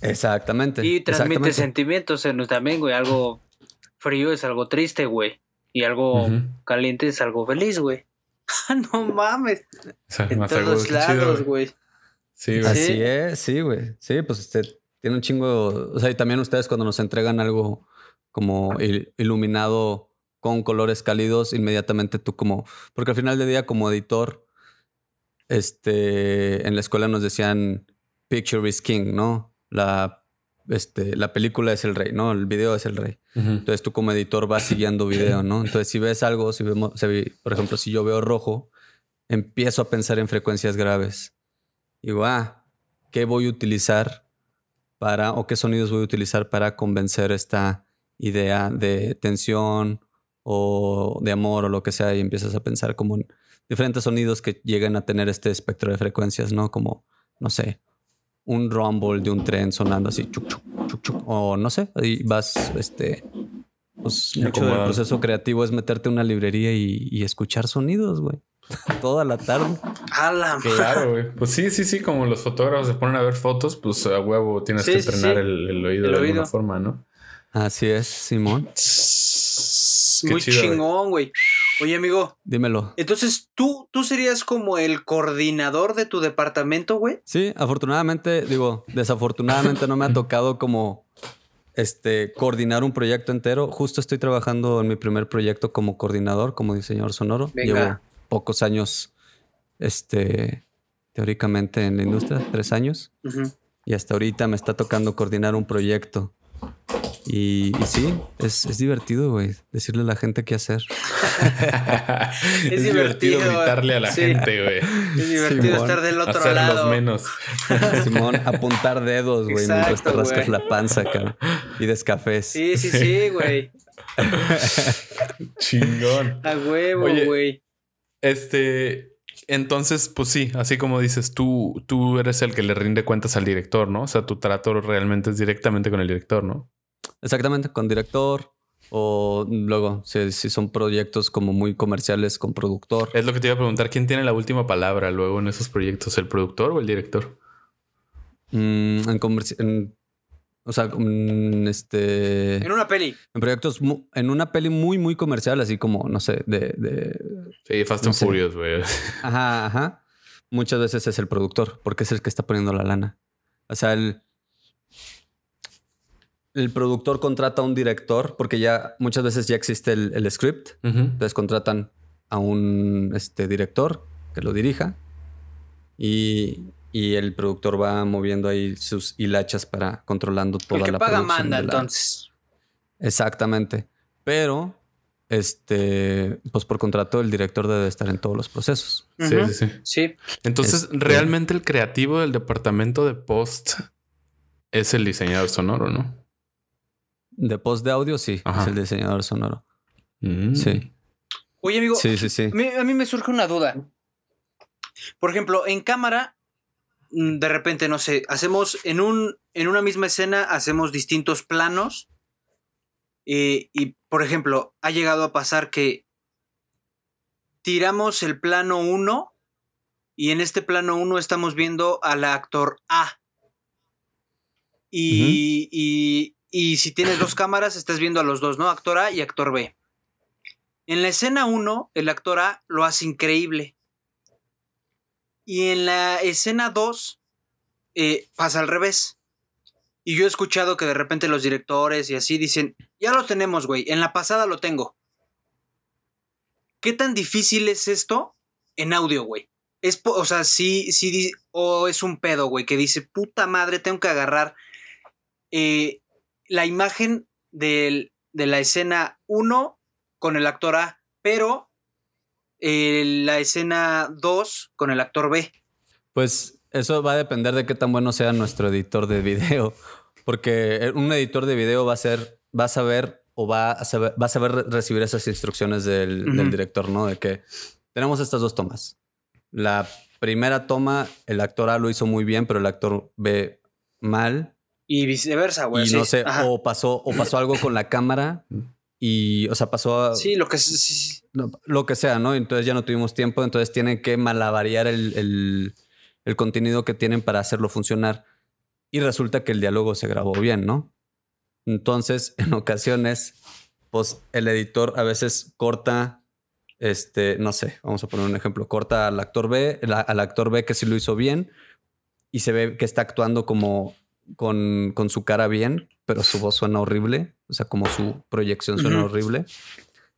Exactamente. Y transmite exactamente. sentimientos en también, güey. Algo frío es algo triste, güey. Y algo Ujú. caliente es algo feliz, güey. Ah, (laughs) no mames. O sea, En todos lados, güey. güey. Sí, güey. Así Sí. es, sí, güey. Sí, pues usted tiene un chingo. O sea, y también ustedes cuando nos entregan algo como il- iluminado con colores cálidos, inmediatamente tú como. Porque al final del día, como editor, este, en la escuela nos decían Picture is King, ¿no? La, este, la película es el rey, ¿no? El video es el rey. Ujú. Entonces tú como editor vas siguiendo video, ¿no? Entonces si ves algo, si vemos, por ejemplo, si yo veo rojo, empiezo a pensar en frecuencias graves. Digo, ah, ¿qué voy a utilizar para, o qué sonidos voy a utilizar para convencer esta idea de tensión o de amor o lo que sea? Y empiezas a pensar como en diferentes sonidos que lleguen a tener este espectro de frecuencias, ¿no? Como, no sé, un rumble de un tren sonando así, chuc, chuc, chuc, chuc, o no sé, ahí vas, este, pues mucho del proceso creativo es meterte a una librería y, y escuchar sonidos, güey, (laughs) toda la tarde. A la madre. Claro, güey. Pues sí, sí, sí, como los fotógrafos se ponen a ver fotos, pues a huevo tienes Sí, que entrenar sí. El, el oído El de oído. alguna forma, ¿no? Así es, Simón, Qué Muy chido, güey. chingón, güey. Oye, amigo. dímelo. Entonces, ¿tú, tú serías como el coordinador de tu departamento, güey. Sí, afortunadamente, digo, desafortunadamente no me ha tocado como este coordinar un proyecto entero. Justo estoy trabajando en mi primer proyecto como coordinador, como diseñador sonoro. Venga. Llevo pocos años, este, teóricamente en la industria, tres años. Y hasta ahorita me está tocando coordinar un proyecto. Y, y sí, es, es divertido, güey, decirle a la gente qué hacer. (laughs) es, divertido, divertido gritarle a la sí. gente, güey. Es divertido Simón. estar del otro lado. menos. (laughs) Simón, apuntar dedos, güey, mientras te rascas la panza, cabrón. Y descafés. Sí, sí, sí, güey. (laughs) Chingón. A huevo, güey. Este, entonces, pues sí, así como dices, tú, tú eres el que le rinde cuentas al director, ¿no? O sea, tu trato realmente es directamente con el director, ¿no? Exactamente, con director. O luego, si, si son proyectos como muy comerciales, con productor. Es lo que te iba a preguntar, ¿quién tiene la última palabra luego en esos proyectos? ¿El productor o el director? Mm, en, comerci- en- o sea, mm, este. En una peli. En proyectos, mu- en una peli muy, muy comercial, así como, no sé, de. de- Sí, Fast No and sé. Furious, güey. Ajá, ajá. Muchas veces es el productor, porque es el que está poniendo la lana. O sea, el. El productor contrata a un director, porque ya muchas veces ya existe el, el script. Ujú. Entonces contratan a un este, director que lo dirija y, y el productor va moviendo ahí sus hilachas para controlando toda El que la paga producción manda, la- entonces. Exactamente. Pero, este, pues por contrato el director debe estar en todos los procesos. Sí, sí, sí. Sí. Entonces, Este- realmente el creativo del departamento de post es el diseñador sonoro, ¿no? De post de audio, sí, Ajá. es el diseñador sonoro. Mm. Sí. Oye, amigo, Sí, sí, sí. a mí, a mí me surge una duda. Por ejemplo, en cámara, mm, de repente, no sé, hacemos en, un, en una misma escena, hacemos distintos planos. eh, y, por ejemplo, ha llegado a pasar que tiramos el plano 1 y en este plano 1 estamos viendo al actor A. Y, y- y si tienes dos (laughs) cámaras, estás viendo a los dos, ¿no? Actor A y actor B. En la escena 1, el actor A lo hace increíble. Y en la escena 2, eh, pasa al revés. Y yo he escuchado que de repente los directores y así dicen, ya lo tenemos, güey, en la pasada lo tengo. ¿Qué tan difícil es esto en audio, güey? Es, o sea, sí, sí, o es un pedo, güey, que dice, puta madre, tengo que agarrar eh, la imagen del- de la escena 1 con el actor A, pero eh, la escena 2 con el actor B. Pues eso va a depender de qué tan bueno sea nuestro editor de video. Porque un editor de video va a ser va a saber o va a saber, va a saber recibir esas instrucciones del, del director, ¿no? De que tenemos estas dos tomas. La primera toma, el actor A lo hizo muy bien, pero el actor B mal. Y viceversa, güey. y sí. no sé, Ajá. o pasó, o pasó algo con la cámara y, o sea, pasó a- Sí, lo que sí, lo que sea, ¿no? Entonces ya no tuvimos tiempo, entonces tienen que malavariar el, el- el contenido que tienen para hacerlo funcionar. Y resulta que el diálogo se grabó bien, ¿no? Entonces, (laughs) en ocasiones, pues el editor a veces corta, este, no sé, vamos a poner un ejemplo, corta al actor B, al actor B que sí lo hizo bien y se ve que está actuando como con, con su cara bien, pero su voz suena horrible, o sea, como su proyección suena horrible.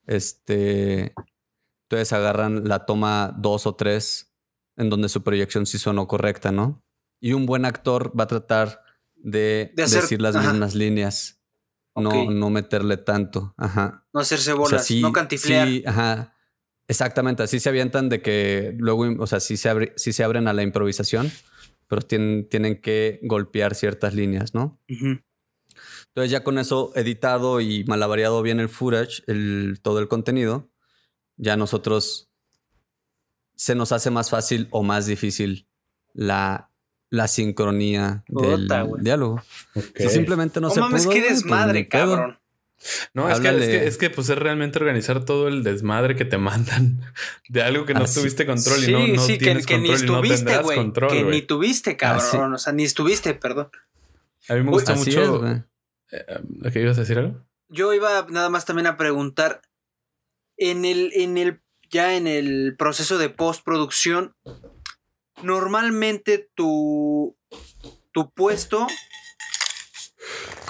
Este, entonces agarran la toma dos o tres en donde su proyección sí sonó correcta, ¿no? Y un buen actor va a tratar de, De hacer- decir las ajá. mismas líneas, no, no meterle tanto. Ajá. No hacerse O sea, bolas, sí- no cantiflear. sí, ajá. Exactamente, así se avientan de que luego, o sea, sí se, abre- sí se abren a la improvisación, pero tienen, tienen que golpear ciertas líneas, ¿no? Entonces ya con eso editado y malavariado bien el footage, el, todo el contenido, ya nosotros se nos hace más fácil o más difícil la, la sincronía del Puta, güey. diálogo. Si simplemente no No se mames, pudo, qué güey, pues, desmadre, cabrón. No, es que, es que, es que pues es realmente organizar todo el desmadre que te (laughs) mandan de algo que no Así- tuviste control y no, no sí, que, tienes que ni control y no estuviste, tendrás güey. control, Que ni tuviste, cabrón. O sea, ni estuviste, perdón. A mí me gusta Así mucho. es, güey. eh, ¿Qué ibas a decir algo? Yo iba nada más también a preguntar. En el, en el, ya en el proceso de postproducción, normalmente tu, tu puesto,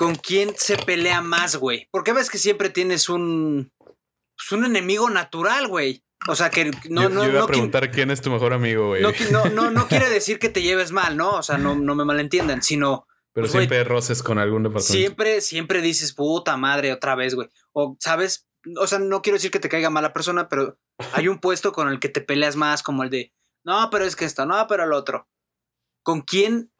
¿con quién se pelea más, güey? Porque ves que siempre tienes un, pues, un enemigo natural, güey. O sea, que no, yo, no, yo iba no, a preguntar quién es tu mejor amigo, güey. no, no, no, no quiere (laughs) decir que te lleves mal, ¿no? O sea, no, no me malentiendan, sino Pero pues, siempre roces con algún departamento. siempre, siempre dices, puta madre, otra vez, güey. O, ¿sabes? O sea, no quiero decir que te caiga mala persona, pero hay un puesto con el que te peleas más, como el de, no, pero es que esto, no, pero el otro. ¿Con quién,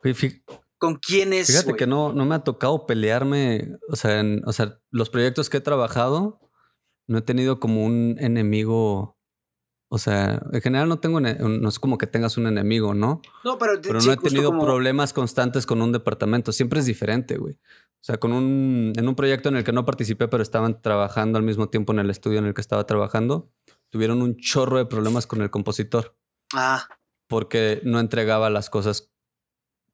con quién es, Fíjate que no, no me ha tocado pelearme. O sea, en- o sea, los proyectos que he trabajado, no he tenido como un enemigo. O sea, en general no tengo, no es como que tengas un enemigo, ¿no? No, pero, Pero sí, no he tenido como- problemas constantes con un departamento. Siempre es diferente, güey. O sea, con un, en un proyecto en el que no participé, pero estaban trabajando al mismo tiempo en el estudio en el que estaba trabajando, tuvieron un chorro de problemas con el compositor Ah, porque no entregaba las cosas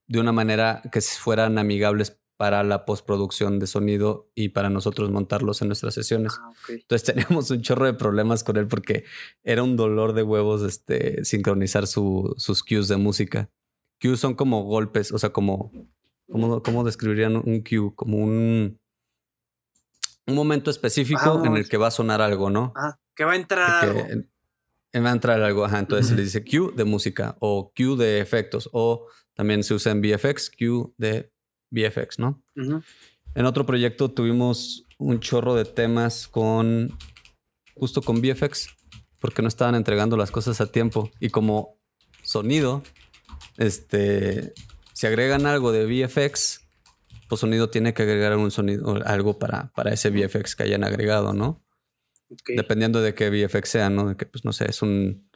de una manera que fueran amigables para la postproducción de sonido y para nosotros montarlos en nuestras sesiones. ah. Entonces (laughs) teníamos un chorro de problemas con él porque era un dolor de huevos este, sincronizar su- sus cues de música. Cues son como golpes, o sea, como... ¿Cómo, cómo describirían un cue? Como un, un momento específico Ah, en el que va a sonar algo, ¿no? Ah, que va a entrar que algo. va a entrar algo, ajá. Entonces se le dice cue de música o cue de efectos o también se usa en VFX, cue de VFX, ¿no? En otro proyecto tuvimos un chorro de temas con justo con VFX porque no estaban entregando las cosas a tiempo y como sonido, este, si agregan algo de VFX, pues sonido tiene que agregar un sonido, algo para, para ese VFX que hayan agregado, ¿no? Dependiendo de qué VFX sea, ¿no? De que, pues, no sé, es un,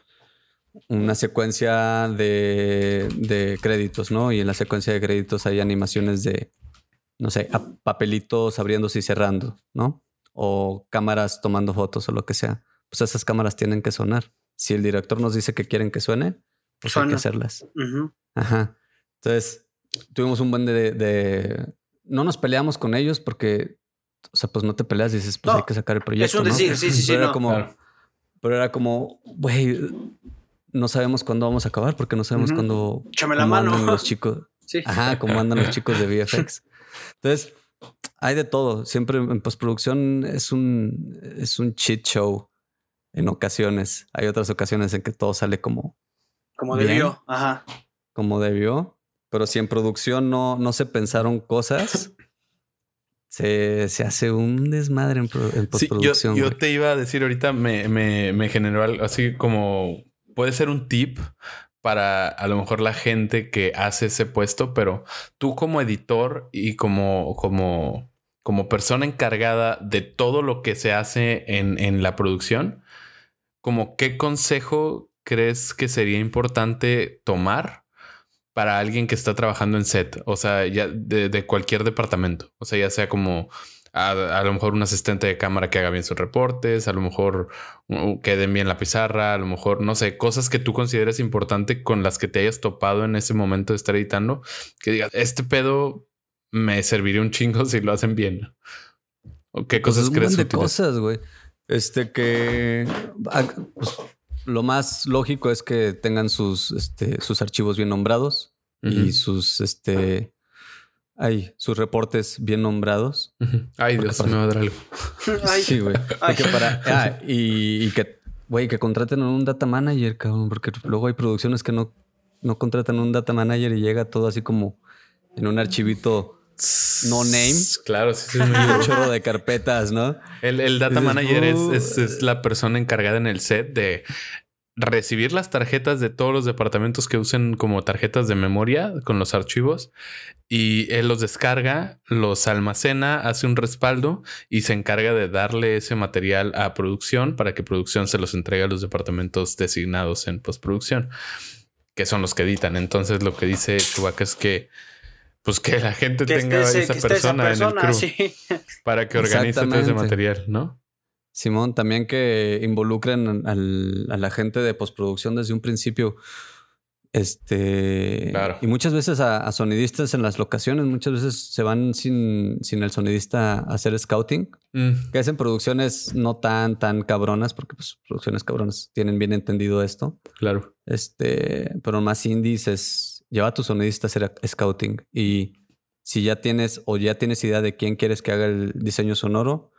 una secuencia de, de créditos, ¿no? Y en la secuencia de créditos hay animaciones de, no sé, papelitos abriéndose y cerrando, ¿no? O cámaras tomando fotos o lo que sea. Pues esas cámaras tienen que sonar. Si el director nos dice que quieren que suene, pues hay que hacerlas. Ajá. Entonces, tuvimos un buen de, de- No nos peleamos con ellos porque, o sea, pues no te peleas, dices, pues No, hay que sacar el proyecto. un ¿no? decir, sí, sí, sí, Pero era no. como, Claro. pero era como, güey, no sabemos cuándo vamos a acabar porque no sabemos Ujú. cuándo. Échame la mano. andan los (laughs) chicos. Sí. Ajá, cómo andan los chicos de VFX. Entonces, hay de todo. Siempre en postproducción es un, es un cheat show en ocasiones. Hay otras ocasiones en que todo sale como, Como Bien. debió. Ajá. como debió. Pero si en producción no, no se pensaron cosas, se, se hace un desmadre en, pro- en Sí, yo, postproducción. yo te iba a decir ahorita, me, me, me generó algo así como puede ser un tip para a lo mejor la gente que hace ese puesto, pero tú como editor y como, como como persona encargada de todo lo que se hace en, en la producción, como qué consejo crees que sería importante tomar para alguien que está trabajando en set, o sea, ya de, de cualquier departamento, o sea, ya sea como a, a, lo mejor un asistente de cámara que haga bien sus reportes, a lo mejor uh, queden bien la pizarra, a lo mejor, no sé, cosas que tú consideres importante con las que te hayas topado en ese momento de estar editando, que digas, este pedo me serviría un chingo (laughs) si lo hacen bien. ¿O qué Pues cosas es un crees? buen de cosas, güey. Este que ah, pues, lo más lógico es que tengan sus, este, sus archivos bien nombrados y sus, este, ay, sus reportes bien nombrados. Ay, Dios, para- me va a dar algo. (laughs) Ay, Sí, güey. Porque para, ah, y, y que, güey, que contraten a un data manager, cabrón, porque luego hay producciones que no, no contratan a un data manager y llega todo así como en un archivito No name. Claro, sí, sí, es muy y un chorro de carpetas, ¿no? El, el data Dices, manager es- es la persona encargada en el set de recibir las tarjetas de todos los departamentos que usen como tarjetas de memoria con los archivos y él los descarga, los almacena, hace un respaldo y se encarga de darle ese material a producción para que producción se los entregue a los departamentos designados en postproducción, que son los que editan. Entonces lo que dice Chewbacca es que pues que la gente que tenga esté, ese- esa, que esté esa persona en el crew sí. para que organice todo ese material, ¿no? Simón, también que involucren al, a la gente de postproducción desde un principio. Este. Claro. Y muchas veces a, a sonidistas en las locaciones, muchas veces se van sin, sin el sonidista a hacer scouting, Mm, que hacen producciones no tan, tan cabronas, porque pues producciones cabronas tienen bien entendido esto. claro. Este, pero más indies es lleva a tu sonidista a hacer scouting y si ya tienes o ya tienes idea de quién quieres que haga el diseño sonoro,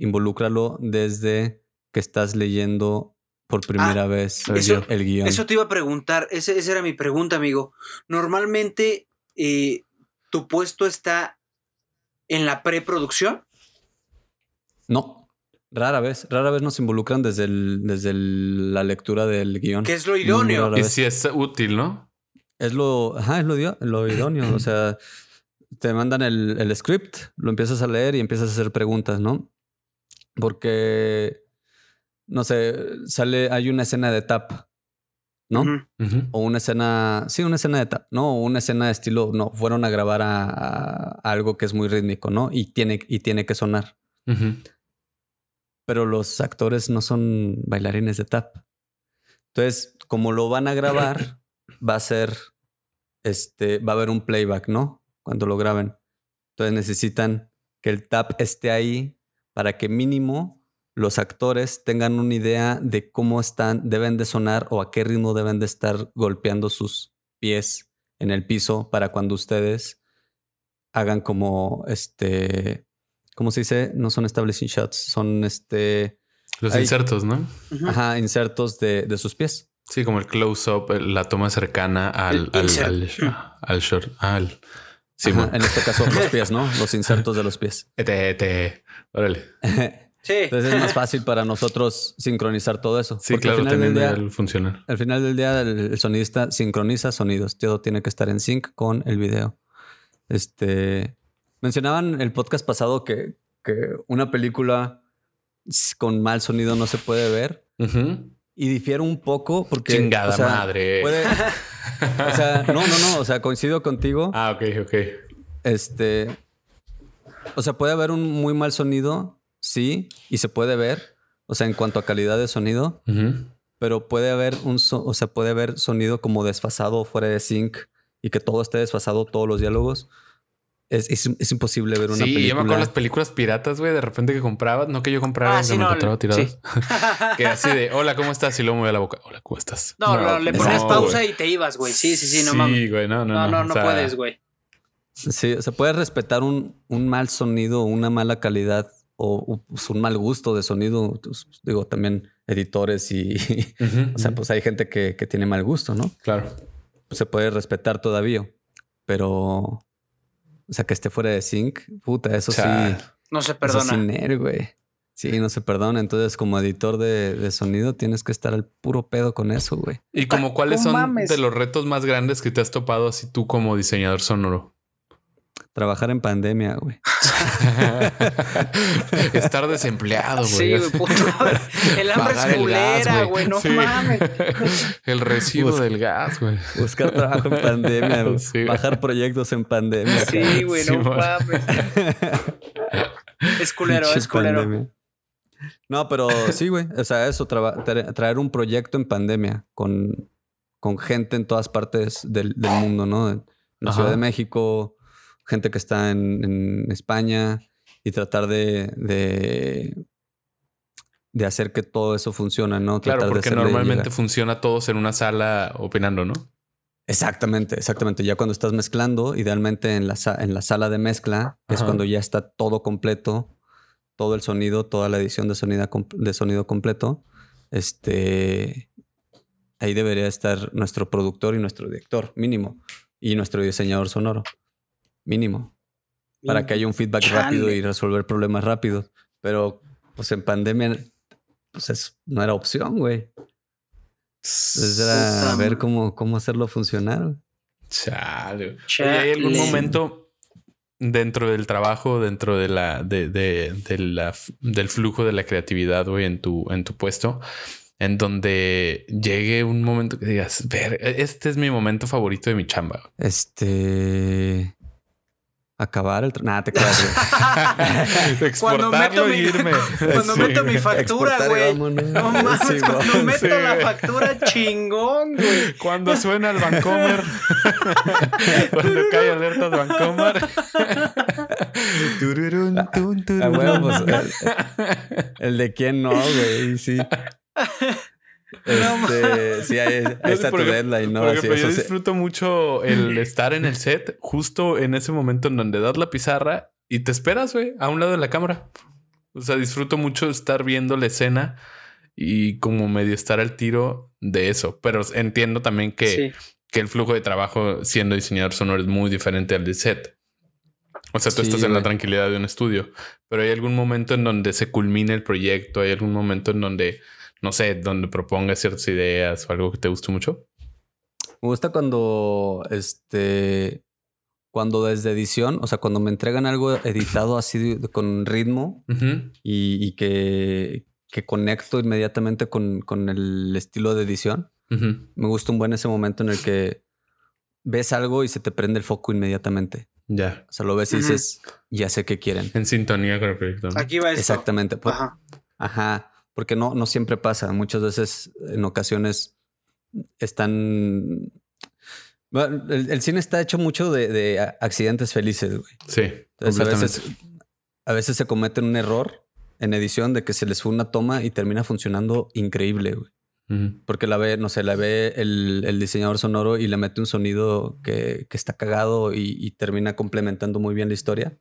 involúcralo desde que estás leyendo por primera vez el Ah, eso- guión- el guion. Eso te iba a preguntar, ese- esa era mi pregunta, amigo. Normalmente, eh, ¿tu puesto está en la preproducción? No, rara vez, rara vez nos involucran desde, el, desde el- la lectura del guion. Que es lo idóneo. Y si es útil, ¿no? Es lo, ajá, es lo, idóneo. O (clears throat) sea, te mandan el, el script, lo empiezas a leer y empiezas a hacer preguntas, ¿no? Porque, no sé, sale, hay una escena de tap, ¿no? O una escena, sí, una escena de tap, ¿no? O una escena de estilo, no, fueron a grabar a, a algo que es muy rítmico, ¿no? Y tiene, y tiene que sonar. Pero los actores no son bailarines de tap. Entonces, como lo van a grabar, (clears throat) va a ser, este, va a haber un playback, ¿no? Cuando lo graben. Entonces necesitan que el tap esté ahí para que mínimo los actores tengan una idea de cómo están, deben de sonar o a qué ritmo deben de estar golpeando sus pies en el piso para cuando ustedes hagan como este, ¿cómo se dice? No son establishing shots, son este, Los Ahí. insertos, ¿no? Ajá, insertos de, de sus pies. Sí, como el close-up, la toma cercana al, El al, insert. al, al short. Al. Sí, Ajá, bueno. en este caso los (laughs) pies, ¿no? Los insertos de los pies. Te, te- Órale. (laughs) Sí. Entonces es más (laughs) fácil para nosotros sincronizar todo eso. Sí, Porque claro, al final, del teniendo día, el funcional. al final del día el, el sonidista sincroniza sonidos. Todo tiene que estar en sync con el video. Este mencionaban el podcast pasado que, que una película con mal sonido no se puede ver. Y difiere un poco porque. Chingada o sea, madre. puede- (laughs) o sea, no, no, no. O sea, coincido contigo. Ah, ok, ok. Este. O sea, puede haber un muy mal sonido, sí, y se puede ver. O sea, en cuanto a calidad de sonido, Ujú. pero puede haber un so- o sea, puede haber sonido como desfasado fuera de sync y que todo esté desfasado, todos los diálogos. Es, es, es imposible ver una Sí, película. yo me acuerdo las películas piratas, güey, de repente que comprabas, no que yo compraba, Ah, sí, me no, encontraba sí. (laughs) que así de, hola, ¿cómo estás? Y luego me voy a la boca, hola, ¿cómo estás? No, no, le ponías no, pausa güey. y te ibas, güey. Sí, sí, sí, no sí, mames. güey, no, no, No, no. no, o no sea, puedes, güey. Sí, se puede respetar un, un mal sonido, una mala calidad o o, pues, un mal gusto de sonido. Pues, digo, también editores y, (laughs) o sea, pues hay gente que, que tiene mal gusto, ¿no? claro. Pues, se puede respetar todavía, pero, o sea, que esté fuera de sync, puta, eso sí. No se Eso perdona. sin él, güey. Sí, no se perdona. Entonces, como editor de, de sonido, tienes que estar al puro pedo con eso, güey. ¿Y como cuáles son mames. de los retos más grandes que te has topado así tú como diseñador sonoro? Trabajar en pandemia, güey. (laughs) Estar desempleado, güey. Sí, güey, puto. (laughs) El hambre Pagar es culera, güey. No Sí. mames. (laughs) El recibo del gas, güey. Buscar trabajo en pandemia, güey. Sí. bajar proyectos en pandemia. Sí, güey, no mames. Es culero, Pinche es culero. pandemia. No, pero sí, güey. O sea, eso, tra- traer un proyecto en pandemia con, con gente en todas partes del, del mundo, ¿no? En la Ajá. Ciudad de México, gente que está en, en España y tratar de, de, de hacer que todo eso funcione, ¿no? Claro, Tratar porque normalmente llegar. funciona todos en una sala opinando, ¿no? Exactamente, exactamente. Ya cuando estás mezclando, idealmente en la, en la sala de mezcla, es cuando ya está todo completo, todo el sonido, toda la edición de sonido, de sonido completo, este, ahí debería estar nuestro productor y nuestro director, mínimo, y nuestro diseñador sonoro, mínimo, para que haya un feedback Chale. rápido y resolver problemas rápidos. Pero, pues en pandemia, pues es- no era opción, güey. Entonces era ver cómo, cómo hacerlo funcionar. güey. Chale. Chale. ¿hay algún momento dentro del trabajo, dentro de la, de, de- de la, del flujo de la creatividad, güey, en tu, en tu puesto, en donde llegue un momento que digas, ver, este es mi momento favorito de mi chamba? güey"? Este. Acabar el. Nada, te güey. (laughs) Cuando meto mi, irme. cuando Sí, meto mi güey. factura, güey. No mames, Sí, cuando meto Sí, la factura, chingón, güey. Cuando suena el Vancomer. (laughs) Cuando cae alerta de Vancomer. Tururún, tun, tururún. A huevo, pues, el, el de quién no, güey. Sí. Este, sí, ahí, ahí está tu Por ejemplo- deadline, ¿no? eso yo sí. disfruto mucho el (laughs) estar en el set justo en ese momento en donde das la pizarra y te esperas, güey, a un lado de la cámara. O sea, disfruto mucho estar viendo la escena y como medio estar al tiro de eso. Pero entiendo también que, Sí. que el flujo de trabajo siendo diseñador sonoro es muy diferente al de set. O sea, tú Sí, estás en la tranquilidad de un estudio, pero hay algún momento en donde se culmine el proyecto, hay algún momento en donde, no sé, donde propongas ciertas ideas o algo que te guste mucho. Me gusta cuando, este, cuando desde edición, o sea, cuando me entregan algo editado así de- con ritmo y, y que, que conecto inmediatamente con, con el estilo de edición. Me gusta un buen ese momento en el que ves algo y se te prende el foco inmediatamente. Ya. O sea, lo ves y dices, ya sé qué quieren. En sintonía con el proyecto. ¿no? Aquí va esto. Exactamente. Por- Ajá. Ajá. Porque no, no siempre pasa. Muchas veces, en ocasiones, están. Bueno, el, el cine está hecho mucho de, de accidentes felices, güey. Sí. Entonces, a veces, a veces se cometen un error en edición de que se les fue una toma y termina funcionando increíble, güey. Porque la ve, no sé, la ve el, el diseñador sonoro y le mete un sonido que, que está cagado y, y termina complementando muy bien la historia.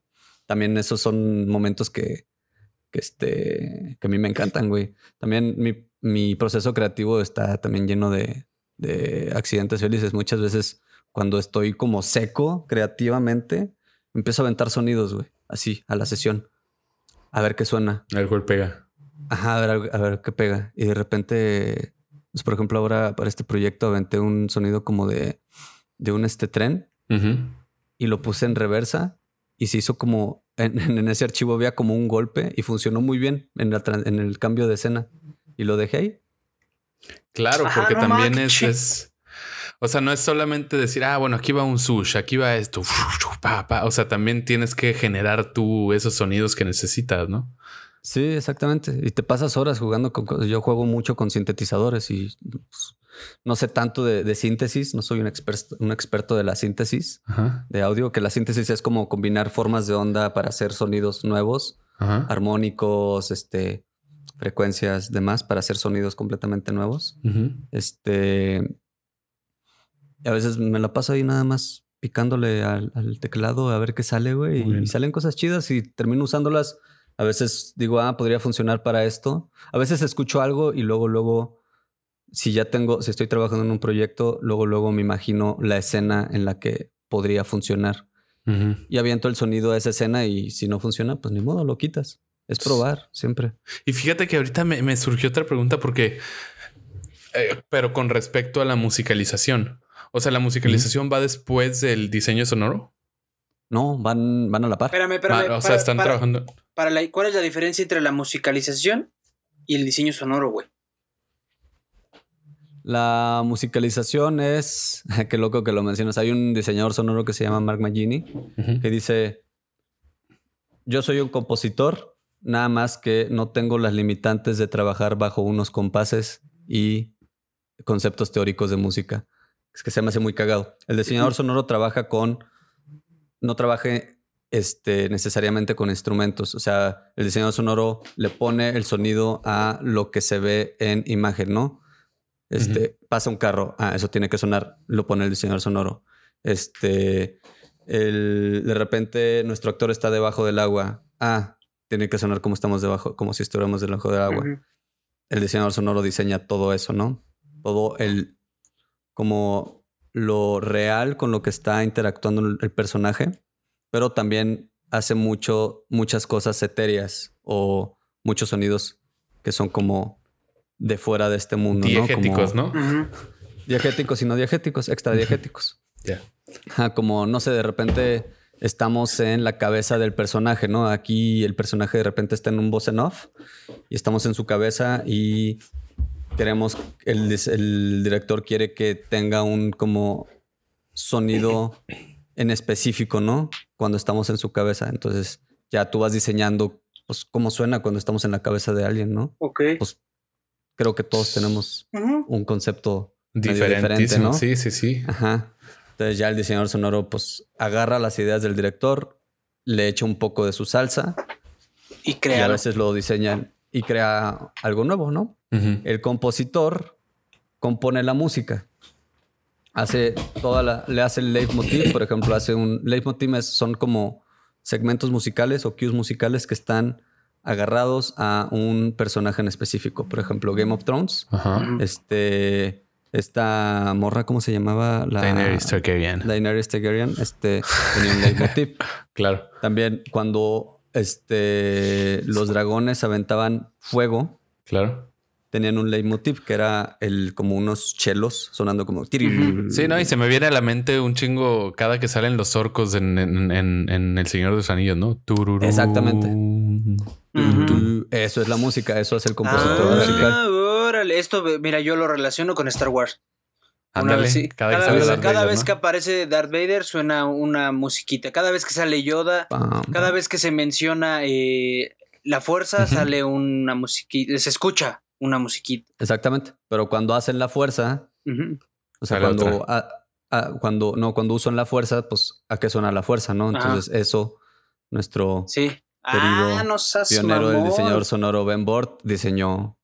También esos son momentos que, que, este, que a mí me encantan, güey. También mi, mi proceso creativo está también lleno de, de accidentes felices. Muchas veces cuando estoy como seco creativamente, empiezo a aventar sonidos, güey. Así, a la sesión. A ver qué suena. El cual pega. Ajá, a ver, a ver qué pega. Y de repente, pues, por ejemplo, ahora para este proyecto aventé un sonido como de, de un este tren y lo puse en reversa y se hizo como (laughs) en, en ese archivo había como un golpe y funcionó muy bien en, la tran- en el cambio de escena y lo dejé ahí. Claro, Ajá, porque no también es, es- O sea, no es solamente decir, ah, bueno, aquí va un sush, aquí va esto. O sea, también tienes que generar tú esos sonidos que necesitas, ¿no? Sí, exactamente. Y te pasas horas jugando con cosas. Yo juego mucho con sintetizadores y pues, no sé tanto de, de síntesis. No soy un experto, un experto de la síntesis Ajá. de audio, que la síntesis es como combinar formas de onda para hacer sonidos nuevos. Ajá. armónicos, este, frecuencias, demás, para hacer sonidos completamente nuevos. Este, a veces me la paso ahí nada más picándole al, al teclado a ver qué sale, güey. Y salen cosas chidas y termino usándolas. A veces digo, ah, podría funcionar para esto. A veces escucho algo y luego, luego, si ya tengo, si estoy trabajando en un proyecto, luego, luego me imagino la escena en la que podría funcionar. Y aviento el sonido a esa escena y si no funciona, pues ni modo, lo quitas. Es probar siempre. Y fíjate que ahorita me, me surgió otra pregunta porque, eh, pero con respecto a la musicalización. O sea, la musicalización va después del diseño sonoro. No, van, van a la par. Espérame, espérame. Ah, o sea, para- están para- trabajando. para la- ¿Cuál es la diferencia entre la musicalización y el diseño sonoro, güey? La musicalización es, (laughs) qué loco que lo mencionas, hay un diseñador sonoro que se llama Mark Magini que dice, yo soy un compositor, nada más que no tengo las limitantes de trabajar bajo unos compases y conceptos teóricos de música. Es que se me hace muy cagado. El diseñador sonoro trabaja con, no trabaja este, necesariamente con instrumentos. O sea, el diseñador sonoro le pone el sonido a lo que se ve en imagen, ¿no? Este, pasa un carro, ah, eso tiene que sonar, lo pone el diseñador sonoro. Este, el- de repente nuestro actor está debajo del agua, ah, tiene que sonar como estamos debajo, como si estuviéramos debajo del agua. El diseñador sonoro diseña todo eso, ¿no? Todo el, como lo real con lo que está interactuando el, el personaje, pero también hace mucho, muchas cosas etéreas o muchos sonidos que son como de fuera de este mundo, ¿no? Diegéticos, Como- ¿no? Ujú. Diegéticos y no diegéticos, extradiegéticos. (laughs) Ya. Ajá, como, no sé, de repente estamos en la cabeza del personaje, ¿no? Aquí el personaje de repente está en un voz en off y estamos en su cabeza y queremos, el, el director quiere que tenga un como sonido en específico, ¿no? Cuando estamos en su cabeza. Entonces ya tú vas diseñando, pues, cómo suena cuando estamos en la cabeza de alguien, ¿no? Ok. Pues creo que todos tenemos un concepto Diferentísimo. ¿no? Sí, sí, sí. Ajá. Entonces ya el diseñador sonoro pues agarra las ideas del director, le echa un poco de su salsa Y y a veces lo diseñan y crea algo nuevo, ¿no? El compositor compone la música. Hace toda la, le hace el leitmotiv, por ejemplo, hace un leitmotiv es- son como segmentos musicales o cues musicales que están agarrados a un personaje en específico. Por ejemplo, Game of Thrones. Ajá. Este, esta morra, ¿cómo se llamaba? La, Daenerys Targaryen. Daenerys Targaryen, este, tenía un leitmotiv. (laughs) Claro. También cuando este, los dragones aventaban fuego, Claro. Tenían un leitmotiv que era el, como unos chelos sonando como... Sí, no, y se me viene a la mente un chingo cada que salen los orcos en, en- en- en El Señor de los Anillos, ¿no? Tururú. Exactamente. Eso es la música, eso es el compositor Ah, musical. órale. Esto, mira, yo lo relaciono con Star Wars. Una Ándale. vez, sí. Cada, vez, Darth cada Vader, vez ¿no? que aparece Darth Vader suena una musiquita. Cada vez que sale Yoda, cada vez que se menciona eh, la fuerza, sale una musiquita. Se escucha una musiquita. Exactamente. Pero cuando hacen la fuerza, o sea, cuando, a- a- cuando, no, cuando usan la fuerza, pues a qué suena la fuerza, ¿no? Entonces eso, nuestro Sí. Querido Ah, no seas pionero del diseñador sonoro Ben Bort diseñó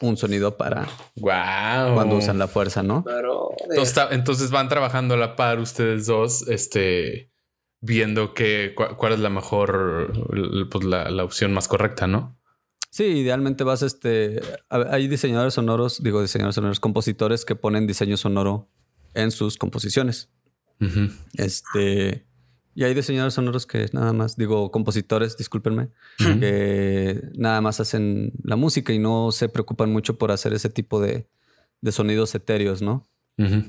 un sonido para Guau. cuando usan la fuerza, ¿no? Pero, Entonces, está- entonces van trabajando a la par ustedes dos, este, viendo que, cu- cuál es la mejor, pues la, la opción más correcta, ¿no? Sí, idealmente vas, este, hay diseñadores sonoros, digo diseñadores sonoros, compositores que ponen diseño sonoro en sus composiciones. Este, y hay diseñadores sonoros que nada más, digo compositores, discúlpenme, que nada más hacen la música y no se preocupan mucho por hacer ese tipo de, de sonidos etéreos, ¿no? Ujú.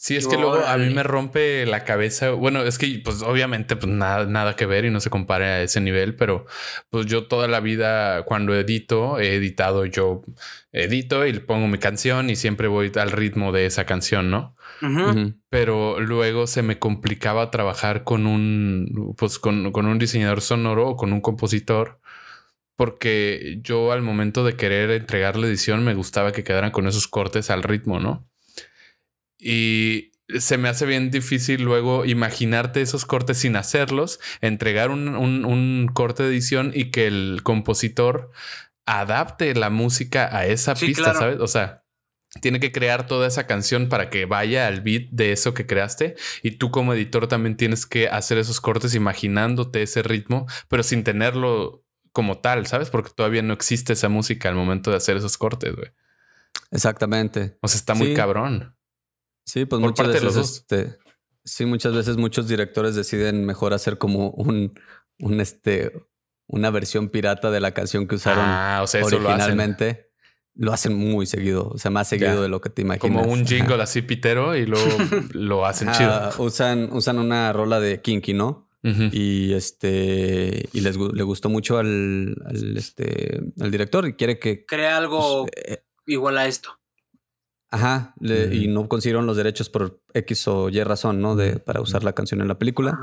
Sí, es que luego a mí me rompe la cabeza. Bueno, es que pues obviamente pues nada, nada que ver y no se compara a ese nivel, pero pues yo toda la vida cuando edito, he editado yo, edito y le pongo mi canción y siempre voy al ritmo de esa canción, ¿no? Pero luego se me complicaba trabajar con un, pues con, con un diseñador sonoro o con un compositor, porque yo al momento de querer entregar la edición me gustaba que quedaran con esos cortes al ritmo, ¿no? Y se me hace bien difícil luego imaginarte esos cortes sin hacerlos, entregar un, un- un corte de edición y que el compositor adapte la música a esa Sí, pista, claro. ¿sabes? O sea, tiene que crear toda esa canción para que vaya al beat de eso que creaste y tú como editor también tienes que hacer esos cortes imaginándote ese ritmo, pero sin tenerlo como tal, ¿sabes? Porque todavía no existe esa música al momento de hacer esos cortes, güey. Exactamente. O sea, está muy Sí. cabrón. Sí, pues Por muchas parte de los veces, este, sí, muchas veces muchos directores deciden mejor hacer como un, un este, una versión pirata de la canción que usaron Ah, o sea, eso lo hacen. originalmente. lo hacen muy seguido, o sea, más seguido Ya. de lo que te imaginas. Como un Ajá. jingle así pitero y luego (laughs) lo hacen chido. usan, usan una rola de Kinky, ¿no? Y este y les le gustó mucho al, al, este al director y quiere que Crea algo pues, eh, igual a esto. Ajá, le- y no consiguieron los derechos por X o Y razón, ¿no? De para usar la canción en la película.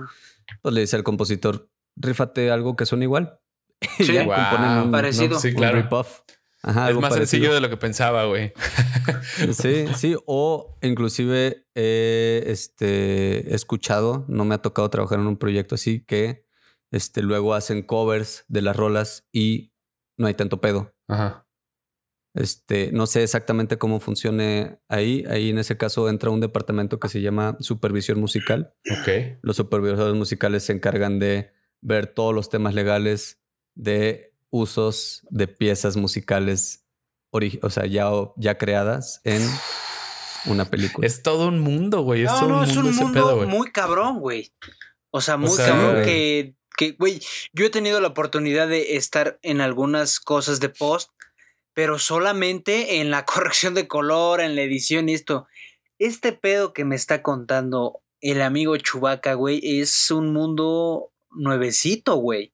Pues le dice al compositor, rífate algo que suene igual. (laughs) Y Sí, ya Wow. componen un, Parecido. Sí, un claro. rip-off. Ajá, es algo más parecido. sencillo de lo que pensaba, güey. (laughs) Sí, sí, o inclusive he este, he escuchado, no me ha tocado trabajar en un proyecto así, que este, luego hacen covers de las rolas y no hay tanto pedo. Ajá. Este, no sé exactamente cómo funcione ahí. Ahí en ese caso entra un departamento que se llama supervisión musical. Ok. Los supervisores musicales se encargan de ver todos los temas legales de usos de piezas musicales, o sea, ya, ya creadas en una película. Es todo un mundo, güey. Es No, todo no, un es mundo un mundo pedo, muy cabrón, güey. O sea, muy sea, cabrón que, güey, yo he tenido la oportunidad de estar en algunas cosas de post, pero solamente en la (laughs) corrección de color, en la edición y esto. Este pedo que me está contando el amigo Chubaca, güey, es un mundo nuevecito, güey.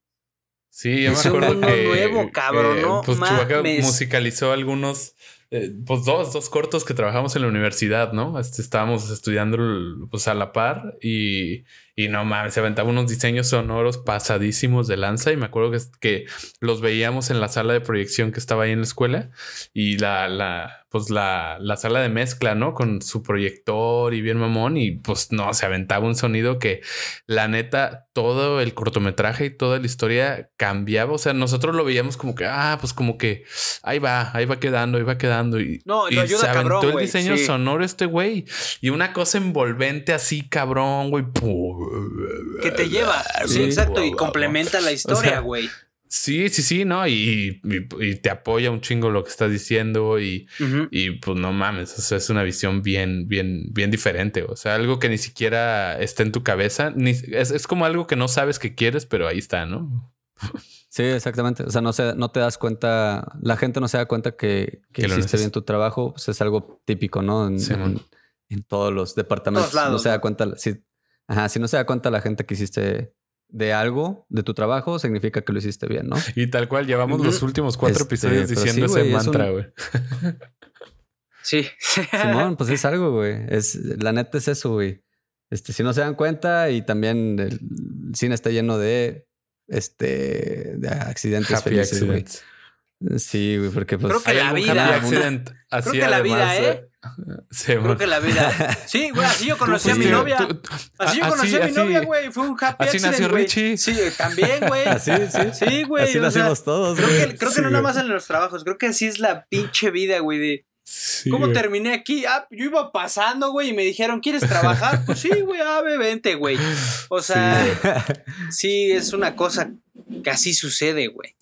Sí, yo me Es un acuerdo mundo que. nuevo, cabrón, no Pues mames. musicalizó algunos. eh, pues dos, dos cortos que trabajamos en la universidad, ¿no? Este, estábamos estudiando pues a la par y, y no mames, se aventaba unos diseños sonoros pasadísimos de lanza y me acuerdo que, que los veíamos en la sala de proyección que estaba ahí en la escuela y la, la, pues la, la sala de mezcla, ¿no? Con su proyector y bien mamón y pues no, se aventaba un sonido que la neta, todo el cortometraje y toda la historia cambiaba. O sea, nosotros lo veíamos como que, ah, pues como que ahí va, ahí va quedando, ahí va quedando. Y, No, y ayuda se aventó cabrón, el diseño sí. sonoro este güey. Y una cosa envolvente así, cabrón, güey. Que te lleva. Sí, Sí. exacto. Y complementa la historia, sea, güey. Sí, sí, sí, ¿no? Y, y- y te apoya un chingo lo que estás diciendo y, y pues no mames, o sea, es una visión bien, bien, bien diferente. O sea, algo que ni siquiera está en tu cabeza. Ni, es, es como algo que no sabes que quieres, pero ahí está, ¿no? Sí, exactamente. O sea, no, se, no te das cuenta, la gente no se da cuenta que, que Que lo hiciste bien tu trabajo. Pues es algo típico, ¿no? En, Sí, en- todos los departamentos. Todos lados, no se da cuenta. Si, ajá, si no se da cuenta la gente que hiciste de algo, de tu trabajo, significa que lo hiciste bien, ¿no? Y tal cual, llevamos los últimos cuatro Este, episodios diciendo sí, ese güey, es mantra, un- güey. (laughs) Sí. Simón, pues es (laughs) algo, güey. Es, la neta es eso, güey. Este, si no se dan cuenta, y también el cine está lleno de este de accidentes Happy felices, güey. Sí, güey, porque pues Creo que ¿Hay la vida- accident así (laughs) creo que la vida, además, ¿eh? Sí, Creo que la vida. (laughs) Sí, güey, así yo conocí a mi novia. Así yo conocí a mi novia, güey. Fue un happy así accident, nació güey. Richie. Sí, también, güey. (laughs) Así, sí. Sí, güey. Así lo sea, todos, Creo güey. que, creo que no nada más en los trabajos. Creo que así es la pinche vida, güey. De Sí, cómo güey. terminé aquí. Ah, yo iba pasando, güey, y me dijeron, ¿quieres trabajar? Pues sí, güey, ah, ve, vente, güey. O sea, sí, es una cosa que así sucede, güey.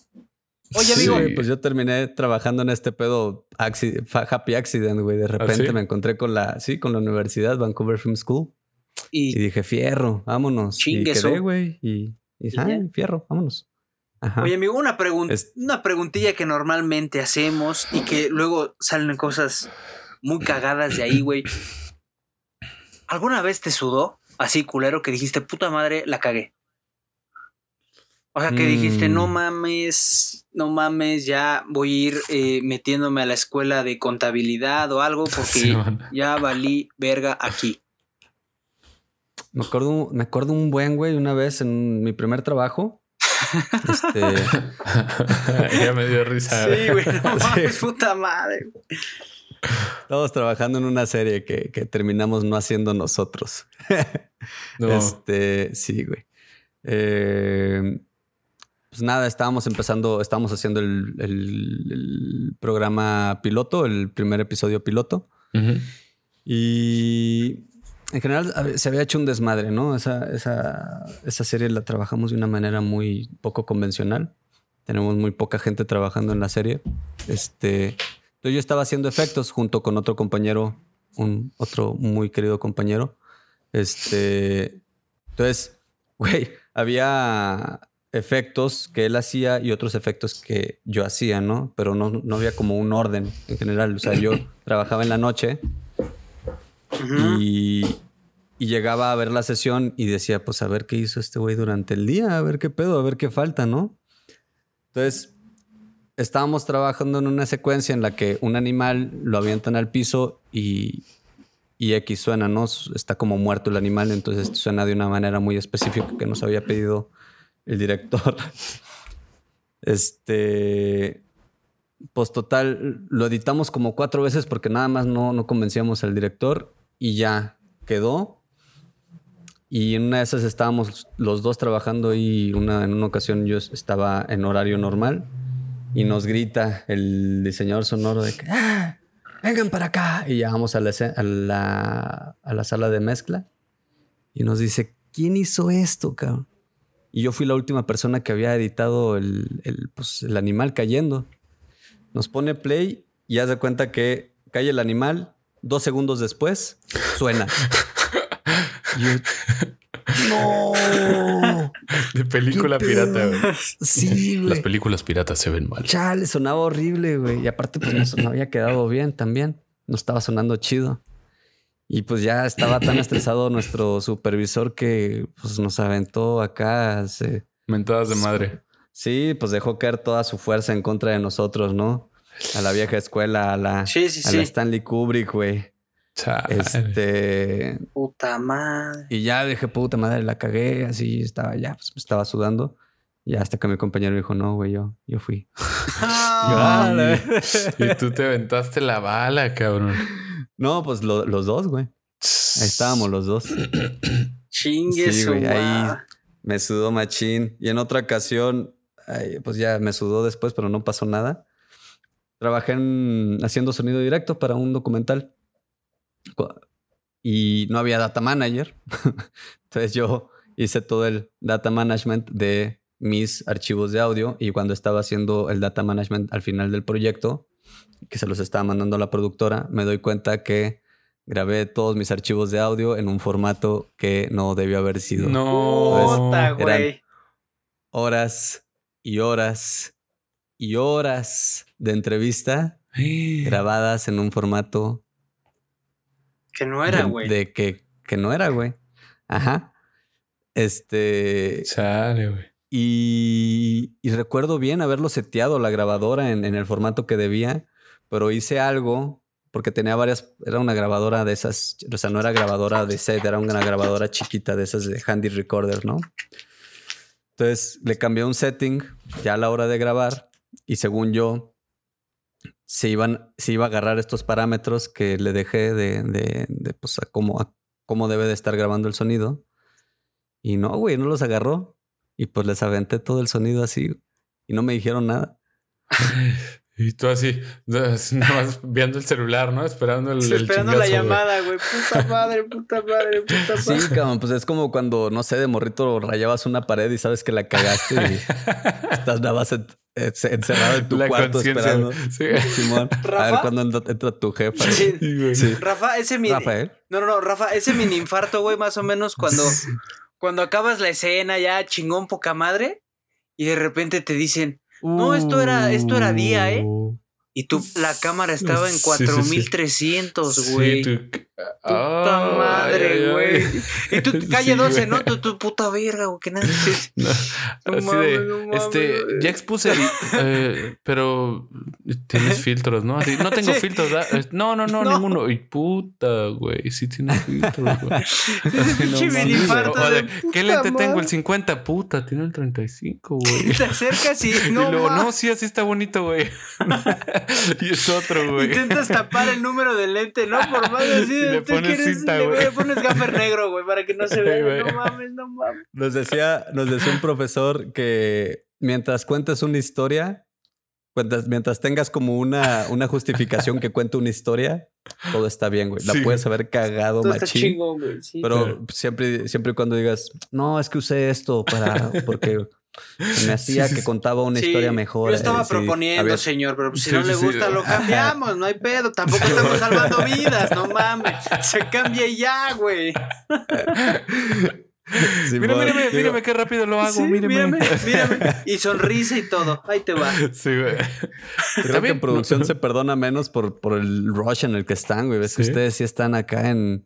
Oye, Sí. amigo, Sí, pues yo terminé trabajando en este pedo happy accident, güey. De repente ¿Ah, sí? me encontré con la, sí, con la universidad, Vancouver Film School. Y y, dije, fierro, vámonos. Chingue y quedé, güey. Y, y, ¿Y ah, fierro, vámonos. Ajá. oye, amigo, una Es- una preguntilla que normalmente hacemos y que luego salen cosas muy cagadas de ahí, güey. ¿Alguna vez te sudó así culero que dijiste, puta madre, la cagué? O sea, que dijiste, Mm. no mames, no mames, ya voy a ir eh, metiéndome a la escuela de contabilidad o algo (laughs) porque Sí, ya valí verga aquí. Me acuerdo, me acuerdo un buen güey una vez en mi primer trabajo. (laughs) Este, (laughs) ya me dio risa. Sí, güey, no Sí. mames, puta madre. estábamos trabajando en una serie que, que terminamos no haciendo nosotros. No. Este, sí, güey. Eh, pues nada, estábamos empezando, estábamos haciendo el, el- el programa piloto, el primer episodio piloto. Y en general se había hecho un desmadre, ¿no? Esa, esa, esa serie la trabajamos de una manera muy poco convencional. Tenemos muy poca gente trabajando en la serie. Este, entonces yo estaba haciendo efectos junto con otro compañero, un otro muy querido compañero. Este, entonces, güey, había efectos que él hacía y otros efectos que yo hacía, ¿no? Pero no, no había como un orden en general. O sea, yo (laughs) trabajaba en la noche y, y llegaba a ver la sesión y decía, pues a ver qué hizo este güey durante el día, a ver qué pedo, a ver qué falta, ¿no? Entonces, estábamos trabajando en una secuencia en la que un animal lo avientan al piso y, y X suena, ¿no? Está como muerto el animal, entonces suena de una manera muy específica que nos había pedido el director. (laughs) Este. Pues total, lo editamos como cuatro veces porque nada más no, no convencíamos al director y ya quedó. Y en una de esas estábamos los dos trabajando y una, en una ocasión yo estaba en horario normal y nos grita el diseñador sonoro de ¡Ah! vengan para acá. Y ya vamos a la, a la, a la sala de mezcla y nos dice, ¿quién hizo esto, cabrón? Y yo fui la última persona que había editado el, el, pues, el animal cayendo. Nos pone play y haz de cuenta que cae el animal, dos segundos después suena. yo, (laughs) no. De película pirata, güey. Sí, güey. Las películas piratas se ven mal. Chale, sonaba horrible, güey. Y aparte, pues no, no había quedado bien también. No estaba sonando chido. Y pues ya estaba tan (coughs) estresado nuestro supervisor que pues, nos aventó acá. Se, Mentadas de madre. Sí, pues dejó caer toda su fuerza en contra de nosotros, ¿no? A la vieja escuela, a la, Sí, sí, a sí. la Stanley Kubrick, güey. Este. Puta madre. Y ya dije, puta madre, la cagué, así estaba, ya, pues me estaba sudando. Y hasta que mi compañero dijo, no, güey, yo, yo fui. (laughs) Ah, Y tú te aventaste la bala, cabrón. No, pues lo- los dos, güey. Ahí estábamos los dos. (clears throat) Chingue Sí, güey, ahí me sudó machín. Y en otra ocasión, pues ya me sudó después, pero no pasó nada. Trabajé en, haciendo sonido directo para un documental. Cu- Y no había data manager. (laughs) Entonces yo hice todo el data management de mis archivos de audio. Y cuando estaba haciendo el data management al final del proyecto, que se los estaba mandando a la productora, me doy cuenta que grabé todos mis archivos de audio en un formato que no debió haber sido No. Güey. horas y horas y horas de entrevista (gasps) grabadas en un formato Que no era, de, güey. de que, que no era, güey. Ajá. Este. Chale, güey. Y, recuerdo bien haberlo seteado la grabadora en, el formato que debía, pero hice algo porque tenía varias. Era una grabadora de esas. O sea, no era grabadora de set, era una grabadora chiquita de esas de handy recorder, ¿no? Entonces le cambié un setting ya a la hora de grabar y según yo se iban se iba a agarrar estos parámetros que le dejé de, de, pues cómo, a cómo debe de estar grabando el sonido y no güey no los agarró y pues les aventé todo el sonido así y no me dijeron nada (laughs) Y tú así, (laughs) nada más viendo el celular, ¿no? Esperando el, Sí, el esperando la chingazo, güey. llamada, güey. Puta madre, puta madre, puta sí madre. cabrón pues es como cuando no sé de morrito rayabas una pared y sabes que la cagaste y (laughs) estás nada más en- en- encerrado en tu La cuarto esperando Sí. Simón a ver ¿Rafa? cuándo entra, entra tu jefa Sí. Sí, güey. Sí. Rafa, ese mini. Rafael No, no, no, Rafa, ese mini infarto, güey, más o menos cuando, cuando acabas la escena ya chingón poca madre y de repente te dicen, No, esto era- esto era día, ¿eh? Uh. y tú, la cámara estaba en Sí, sí, sí. 4300, güey. Sí, Puta madre, güey. Y tú, (laughs) calle Sí, 12, güey. ¿no? Tu, tu puta verga, güey, que nadie (laughs) te- No, No así mames, de, no mames, este, ya expuse, (laughs) eh, pero tienes filtros, ¿no? Así, no tengo Sí. filtros, ¿verdad? No, no, no, No. ninguno. Y puta, güey, sí tiene filtros, güey. ¿Qué lente tengo? El 50, puta, tiene el 35, güey. Te acercas y y no, luego, ma- no, sí, así está bonito, güey. y es otro, güey. Intentas tapar el número del lente, ¿no? Por más así. Le ¿tú pones quieres? cinta, güey. le pones gaffer negro, güey, para que no se (laughs) vea. No mames, no mames. Nos decía, nos decía un profesor que mientras cuentes una historia, cuentas- mientras tengas como una, una justificación que cuente una historia, todo está bien, güey. La Sí. puedes haber cagado, Todo está machín. chingón, güey. Sí. Pero siempre, siempre y cuando digas, no, es que usé esto para, porque se me (laughs) hacía Sí, que contaba una Sí, historia mejor. Yo estaba eh, proponiendo, había- señor, pero pues si Sí, no sí, le sí. gusta, lo cambiamos, no hay pedo. Tampoco (laughs) estamos salvando vidas, no mames. Se cambia y ya, güey. Sí, mírame, Digo, mírame qué rápido lo hago. Sí, mírame. mírame, mírame. Y sonrisa y todo. Ahí te va. Sí, güey. Creo También- que en producción se perdona menos por, por el rush en el que están, güey. Ves que ustedes sí están acá en.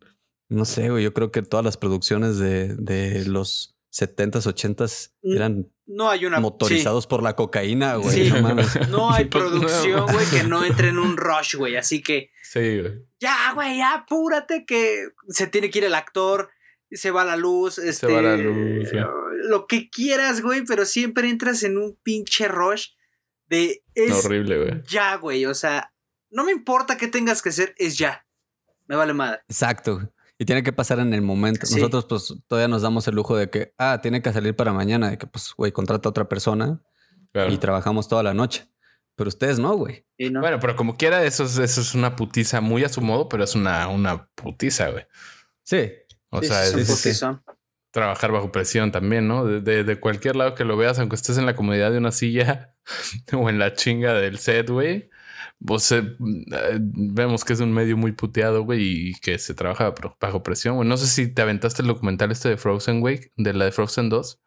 No sé, güey. Yo creo que todas las producciones de, de los 70s, 80s Mm, eran No hay una. motorizados por la cocaína, güey. Sí. No (laughs) hay (laughs) Pues, producción, güey, que no entre en un rush, güey. Así que. Sí, güey. Ya, güey, ya apúrate que se tiene que ir el actor, se va la luz, este, va la luz, ya. lo que quieras, güey, pero siempre entras en un pinche rush de es Horrible, güey. ya, güey, o sea, no me importa qué tengas que hacer, es ya. Me vale madre. Exacto. Y tiene que pasar en el momento. Sí. Nosotros, pues, todavía nos damos el lujo de que, ah, tiene que salir para mañana, de que, pues, güey, contrata a otra persona Claro. y trabajamos toda la noche. Pero ustedes no, güey. Y no. Bueno, pero como quiera, eso es, eso es una putiza muy a su modo, pero es una, una putiza, güey. Sí. O Sí, sea, es trabajar bajo presión también, ¿no? De, de- de cualquier lado que lo veas, aunque estés en la comodidad de una silla (laughs) o en la chinga del set, güey. Vos eh, eh, vemos que es un medio muy puteado, güey, y que se trabaja bajo presión, güey. No sé si te aventaste el documental este de Frozen, güey, de la de Frozen 2.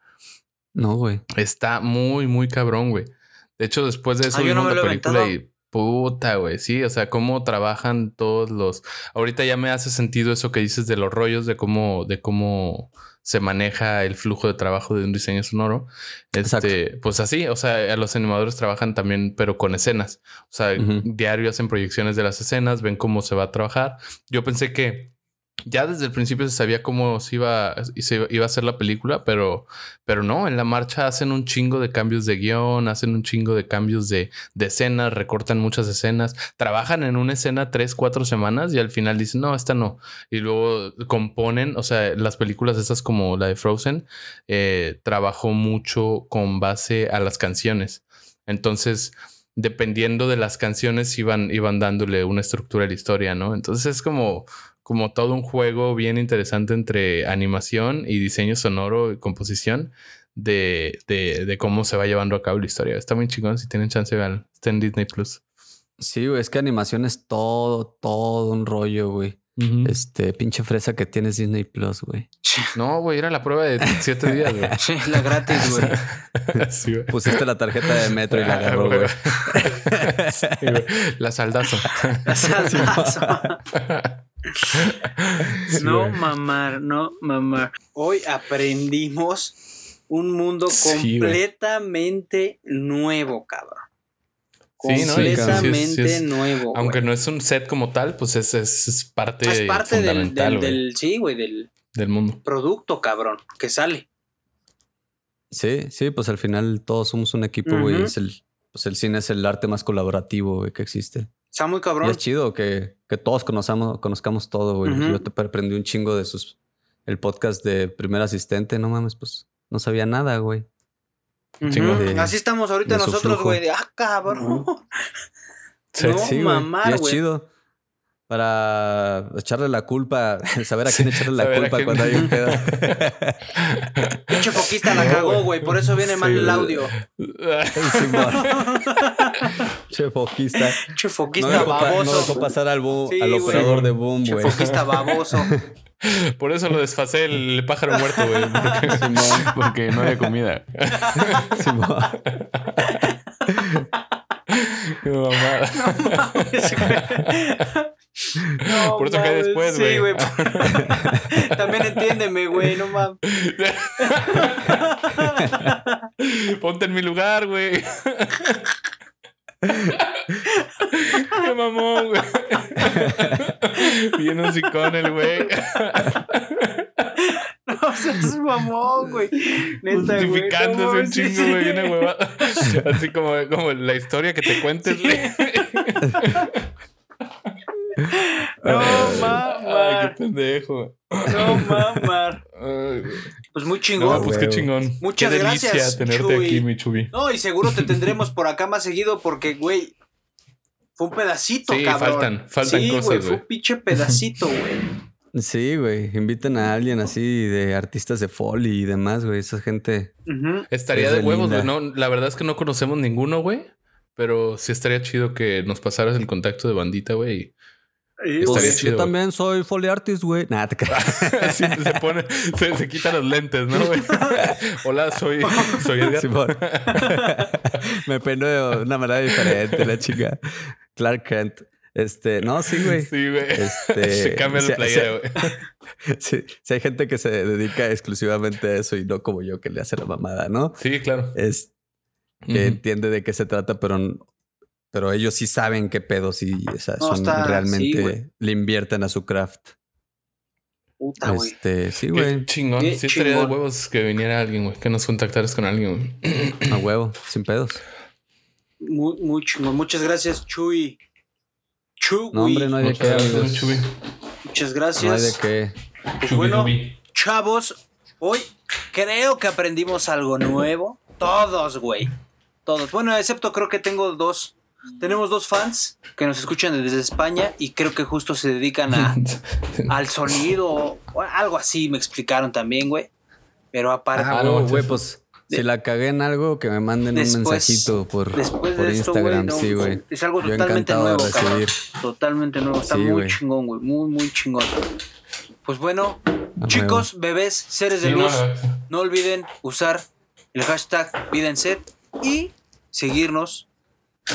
No, güey. Está muy, muy cabrón, güey. De hecho, después de eso Ah, yo no me lo película aventado. y puta, güey. Sí, o sea, cómo trabajan todos los. Ahorita ya me hace sentido eso que dices de los rollos, de cómo, de cómo se maneja el flujo de trabajo de un diseño sonoro. Este, pues así, o sea, a los animadores trabajan también, pero con escenas. O sea, diario hacen proyecciones de las escenas, ven cómo se va a trabajar. Yo pensé que ya desde el principio se sabía cómo se iba, se iba- a hacer la película, pero, pero no, en la marcha hacen un chingo de cambios de guion, hacen un chingo de cambios de, de escenas, recortan muchas escenas, trabajan en una escena tres, cuatro semanas y al final dicen, no, esta no. Y luego componen, o sea, las películas estas como la de Frozen, eh, trabajó mucho con base a las canciones. Entonces, dependiendo de las canciones, iban, iban dándole una estructura a la historia, ¿no? Entonces es como, como todo un juego bien interesante entre animación y diseño sonoro y composición de, de, de cómo se va llevando a cabo la historia. Está muy chingón. Si tienen chance, vean. Está en Disney Plus. Sí, güey. Es que animación es todo, todo un rollo, güey. Este pinche fresa que tienes Disney Plus, güey. No, güey, era la prueba de siete días, güey. (laughs) La gratis, güey. Sí, güey. Pusiste la tarjeta de metro y la agarró, Ah, güey. (laughs) Sí, güey. La saldazo. Saldazo. Sí, no mamar, no mamar. Hoy aprendimos un mundo completamente nuevo, cabrón. Sí, ¿no? Y Completamente sí, sí es- nuevo. Aunque no es un set como tal, pues es, es, es parte, es parte del, fundamental del, del- sí, güey, del del mundo. producto, cabrón, que sale. Sí, sí, pues al final todos somos un equipo, güey. Es el, pues el cine es el arte más colaborativo, güey, que existe. Está muy Y cabrón. es chido que, que todos conozcamos, conozcamos todo, güey. Yo te aprendí un chingo de sus... El podcast de primer asistente, no mames, pues no sabía nada, güey. De- Así estamos ahorita nosotros, güey, de ah, cabrón. (laughs) Sí. No Sí, güey. mamar, es chido. Para echarle la culpa, (laughs) saber a quién echarle la culpa cuando hay un pedo. (laughs) Pinche foquista la cagó, güey, por eso viene mal el audio. che foquista. Pinche No foquista dejó, pa- no baboso. dejó pasar al, al operador de boom, güey. foquista baboso. (laughs) Por eso lo desfasé el pájaro muerto, güey. (laughs) Porque, porque no había comida. (laughs) Simón. Qué mamada. No Por eso cae mames, después, Sí, güey. güey. También entiéndeme, güey, no mames. Ponte en mi lugar, güey. (laughs) Qué mamón, güey. Viene un sicón el güey. (laughs) No seas mamón, güey. Neta, güey. Justificándose no un chingo, sí. güey. Viene hueva. (laughs) Así como, como la historia que te cuentes, güey. No Ay, mamar. qué pendejo. No mamar. Ay, güey. Pues muy No, chingón. pues qué chingón. Muchas qué delicia gracias, tenerte Chuy. aquí, mi chubi. No, y seguro te tendremos por acá más seguido porque, güey, fue un pedacito, Sí, cabrón. faltan- faltan sí, cosas, güey. Fue un pinche pedacito, güey. Sí, güey. Inviten a alguien así de artistas de foley y demás, güey. Esa gente. Estaría Es de huevos, güey. No, la verdad es que no conocemos ninguno, güey. Pero sí estaría chido que nos pasaras el contacto de bandita, güey. y Pues, yo también soy foley artist, güey. Nada, te. (laughs) Sí, se pone, se, se quita los lentes, ¿no, güey? (laughs) Hola, soy, soy Edgar. Simón. (laughs) Me peino de una manera diferente, la chica. Clark Kent. Este, no, sí, güey. Sí, güey. Este, se cambia sí, la playera, güey. Sí, sí, hay gente que se dedica exclusivamente a eso y no como yo que le hace la mamada, ¿no? Sí, claro. Es que Ujú. entiende de qué se trata, pero, pero ellos sí saben qué pedos y o sea, No, son está- sí, realmente le invierten a su craft. Puta, güey. Este, sí, güey. chingón. Qué sí, estaría de huevos que viniera alguien, güey. Que nos contactaras con alguien, güey. A huevo, sin pedos. Muy, muy chingón. Muchas gracias, Chuy. Chuy. No, hombre, no hay de Muchas qué, gracias. Muchas No hay gracias. de qué. Pues Chubi, bueno, Chubi. chavos, hoy creo que aprendimos algo nuevo. Todos, güey. Todos. Bueno, excepto creo que tengo dos. Tenemos dos fans que nos escuchan desde España y creo que justo se dedican a, (laughs) al sonido o algo así, me explicaron también, güey. Pero aparte, Ah, no, sí, güey, pues De- si la cagué en algo, que me manden Después- un mensajito por, después por de esto, güey, Instagram. no, sí, güey. es algo Yo totalmente nuevo, recibir. Totalmente nuevo. Está Sí, muy güey. chingón, güey. Muy, muy chingón. Pues bueno, chicos, bebés, seres de Sí, luz, no, no olviden usar el hashtag Videnset y seguirnos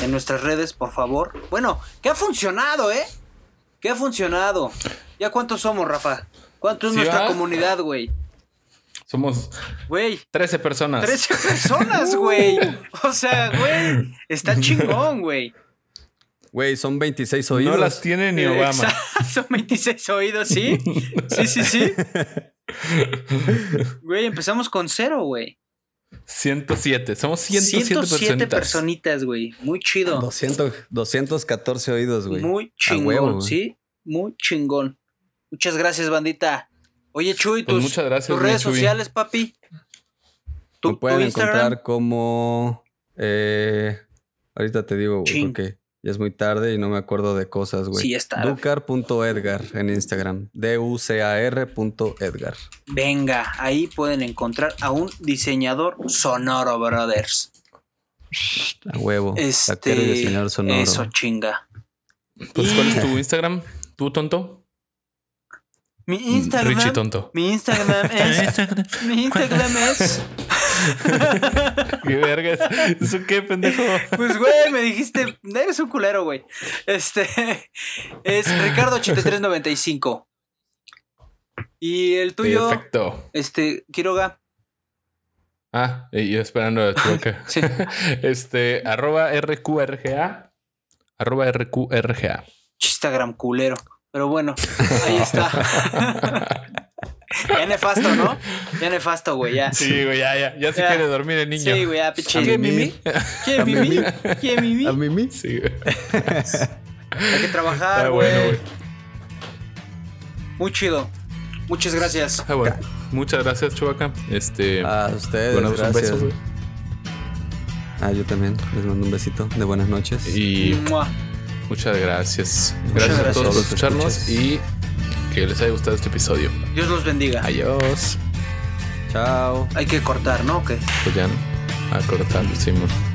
en nuestras redes, por favor. Bueno, que ha funcionado, ¿eh? Que ha funcionado. ¿Ya cuántos somos, Rafa? ¿Cuánto es Sí, nuestra va. comunidad, güey? Somos Güey, 13 personas. 13 personas, güey. O sea, güey, está (laughs) chingón, güey. Güey, son 26 oídos. No las tiene ni Obama. Exacto, Son 26 oídos, (laughs) ¿sí? Sí, sí, sí. (laughs) Güey, empezamos con cero, güey. 107. Somos 107, 107 personitas. personitas, güey. Muy chido. 200, 214 oídos, güey. Muy huevo, chingón, güey. ¿sí? Muy chingón. Muchas gracias, bandita. Oye, Chuy, Pues tus, muchas gracias, tus redes Chuy. sociales, papi. Tu, Me pueden encontrar como. eh, ahorita te digo, güey, porque ya es muy tarde y no me acuerdo de cosas, güey. Sí, ya es tarde. Ducar.edgar en Instagram. D-U-C-A-R.edgar. Venga, ahí pueden encontrar a un diseñador sonoro, brothers. A huevo. Este, y diseñador sonoro. Eso, chinga. Pues, ¿cuál Y- es tu Instagram? ¿Tú, tonto? Mi Instagram. Richie, tonto. Mi Instagram es. (laughs) mi Instagram es. (laughs) (laughs) ¿Qué vergas? ¿Eso qué, pendejo? Pues, güey, me dijiste. Eres un culero, güey. Este. Es Ricardo8395. Y el tuyo. Perfecto. Este, Quiroga. Ah, y yo esperando a tu boca. Sí. (laughs) Este, arroba RQRGA. Arroba RQRGA. Instagram culero. Pero bueno, ahí está. (laughs) ya nefasto, ¿no? Ya nefasto, güey, ya. Sí, güey, ya, ya. Ya se Ya. quiere dormir el niño. Sí, güey, ya, pinche. ¿Qué, Mimi? ¿Quién, Mimi? ¿Quién, Mimi? ¿A Mimi? Sí, güey. Hay que trabajar, Está güey. bueno, güey. Muy chido. Muchas gracias. Está bueno. Muchas gracias, Chubaca. Este. A ustedes, bueno, un gracias. beso, güey. ah, yo también. Les mando un besito de buenas noches. Y Mua. muchas gracias. Muchas Gracias a todos por escucharnos escuchas. y que les haya gustado este episodio. Dios los bendiga. Adiós. Chao. Hay que cortar, ¿no? ¿O qué? Pues ya, ¿no? A cortar, Simón.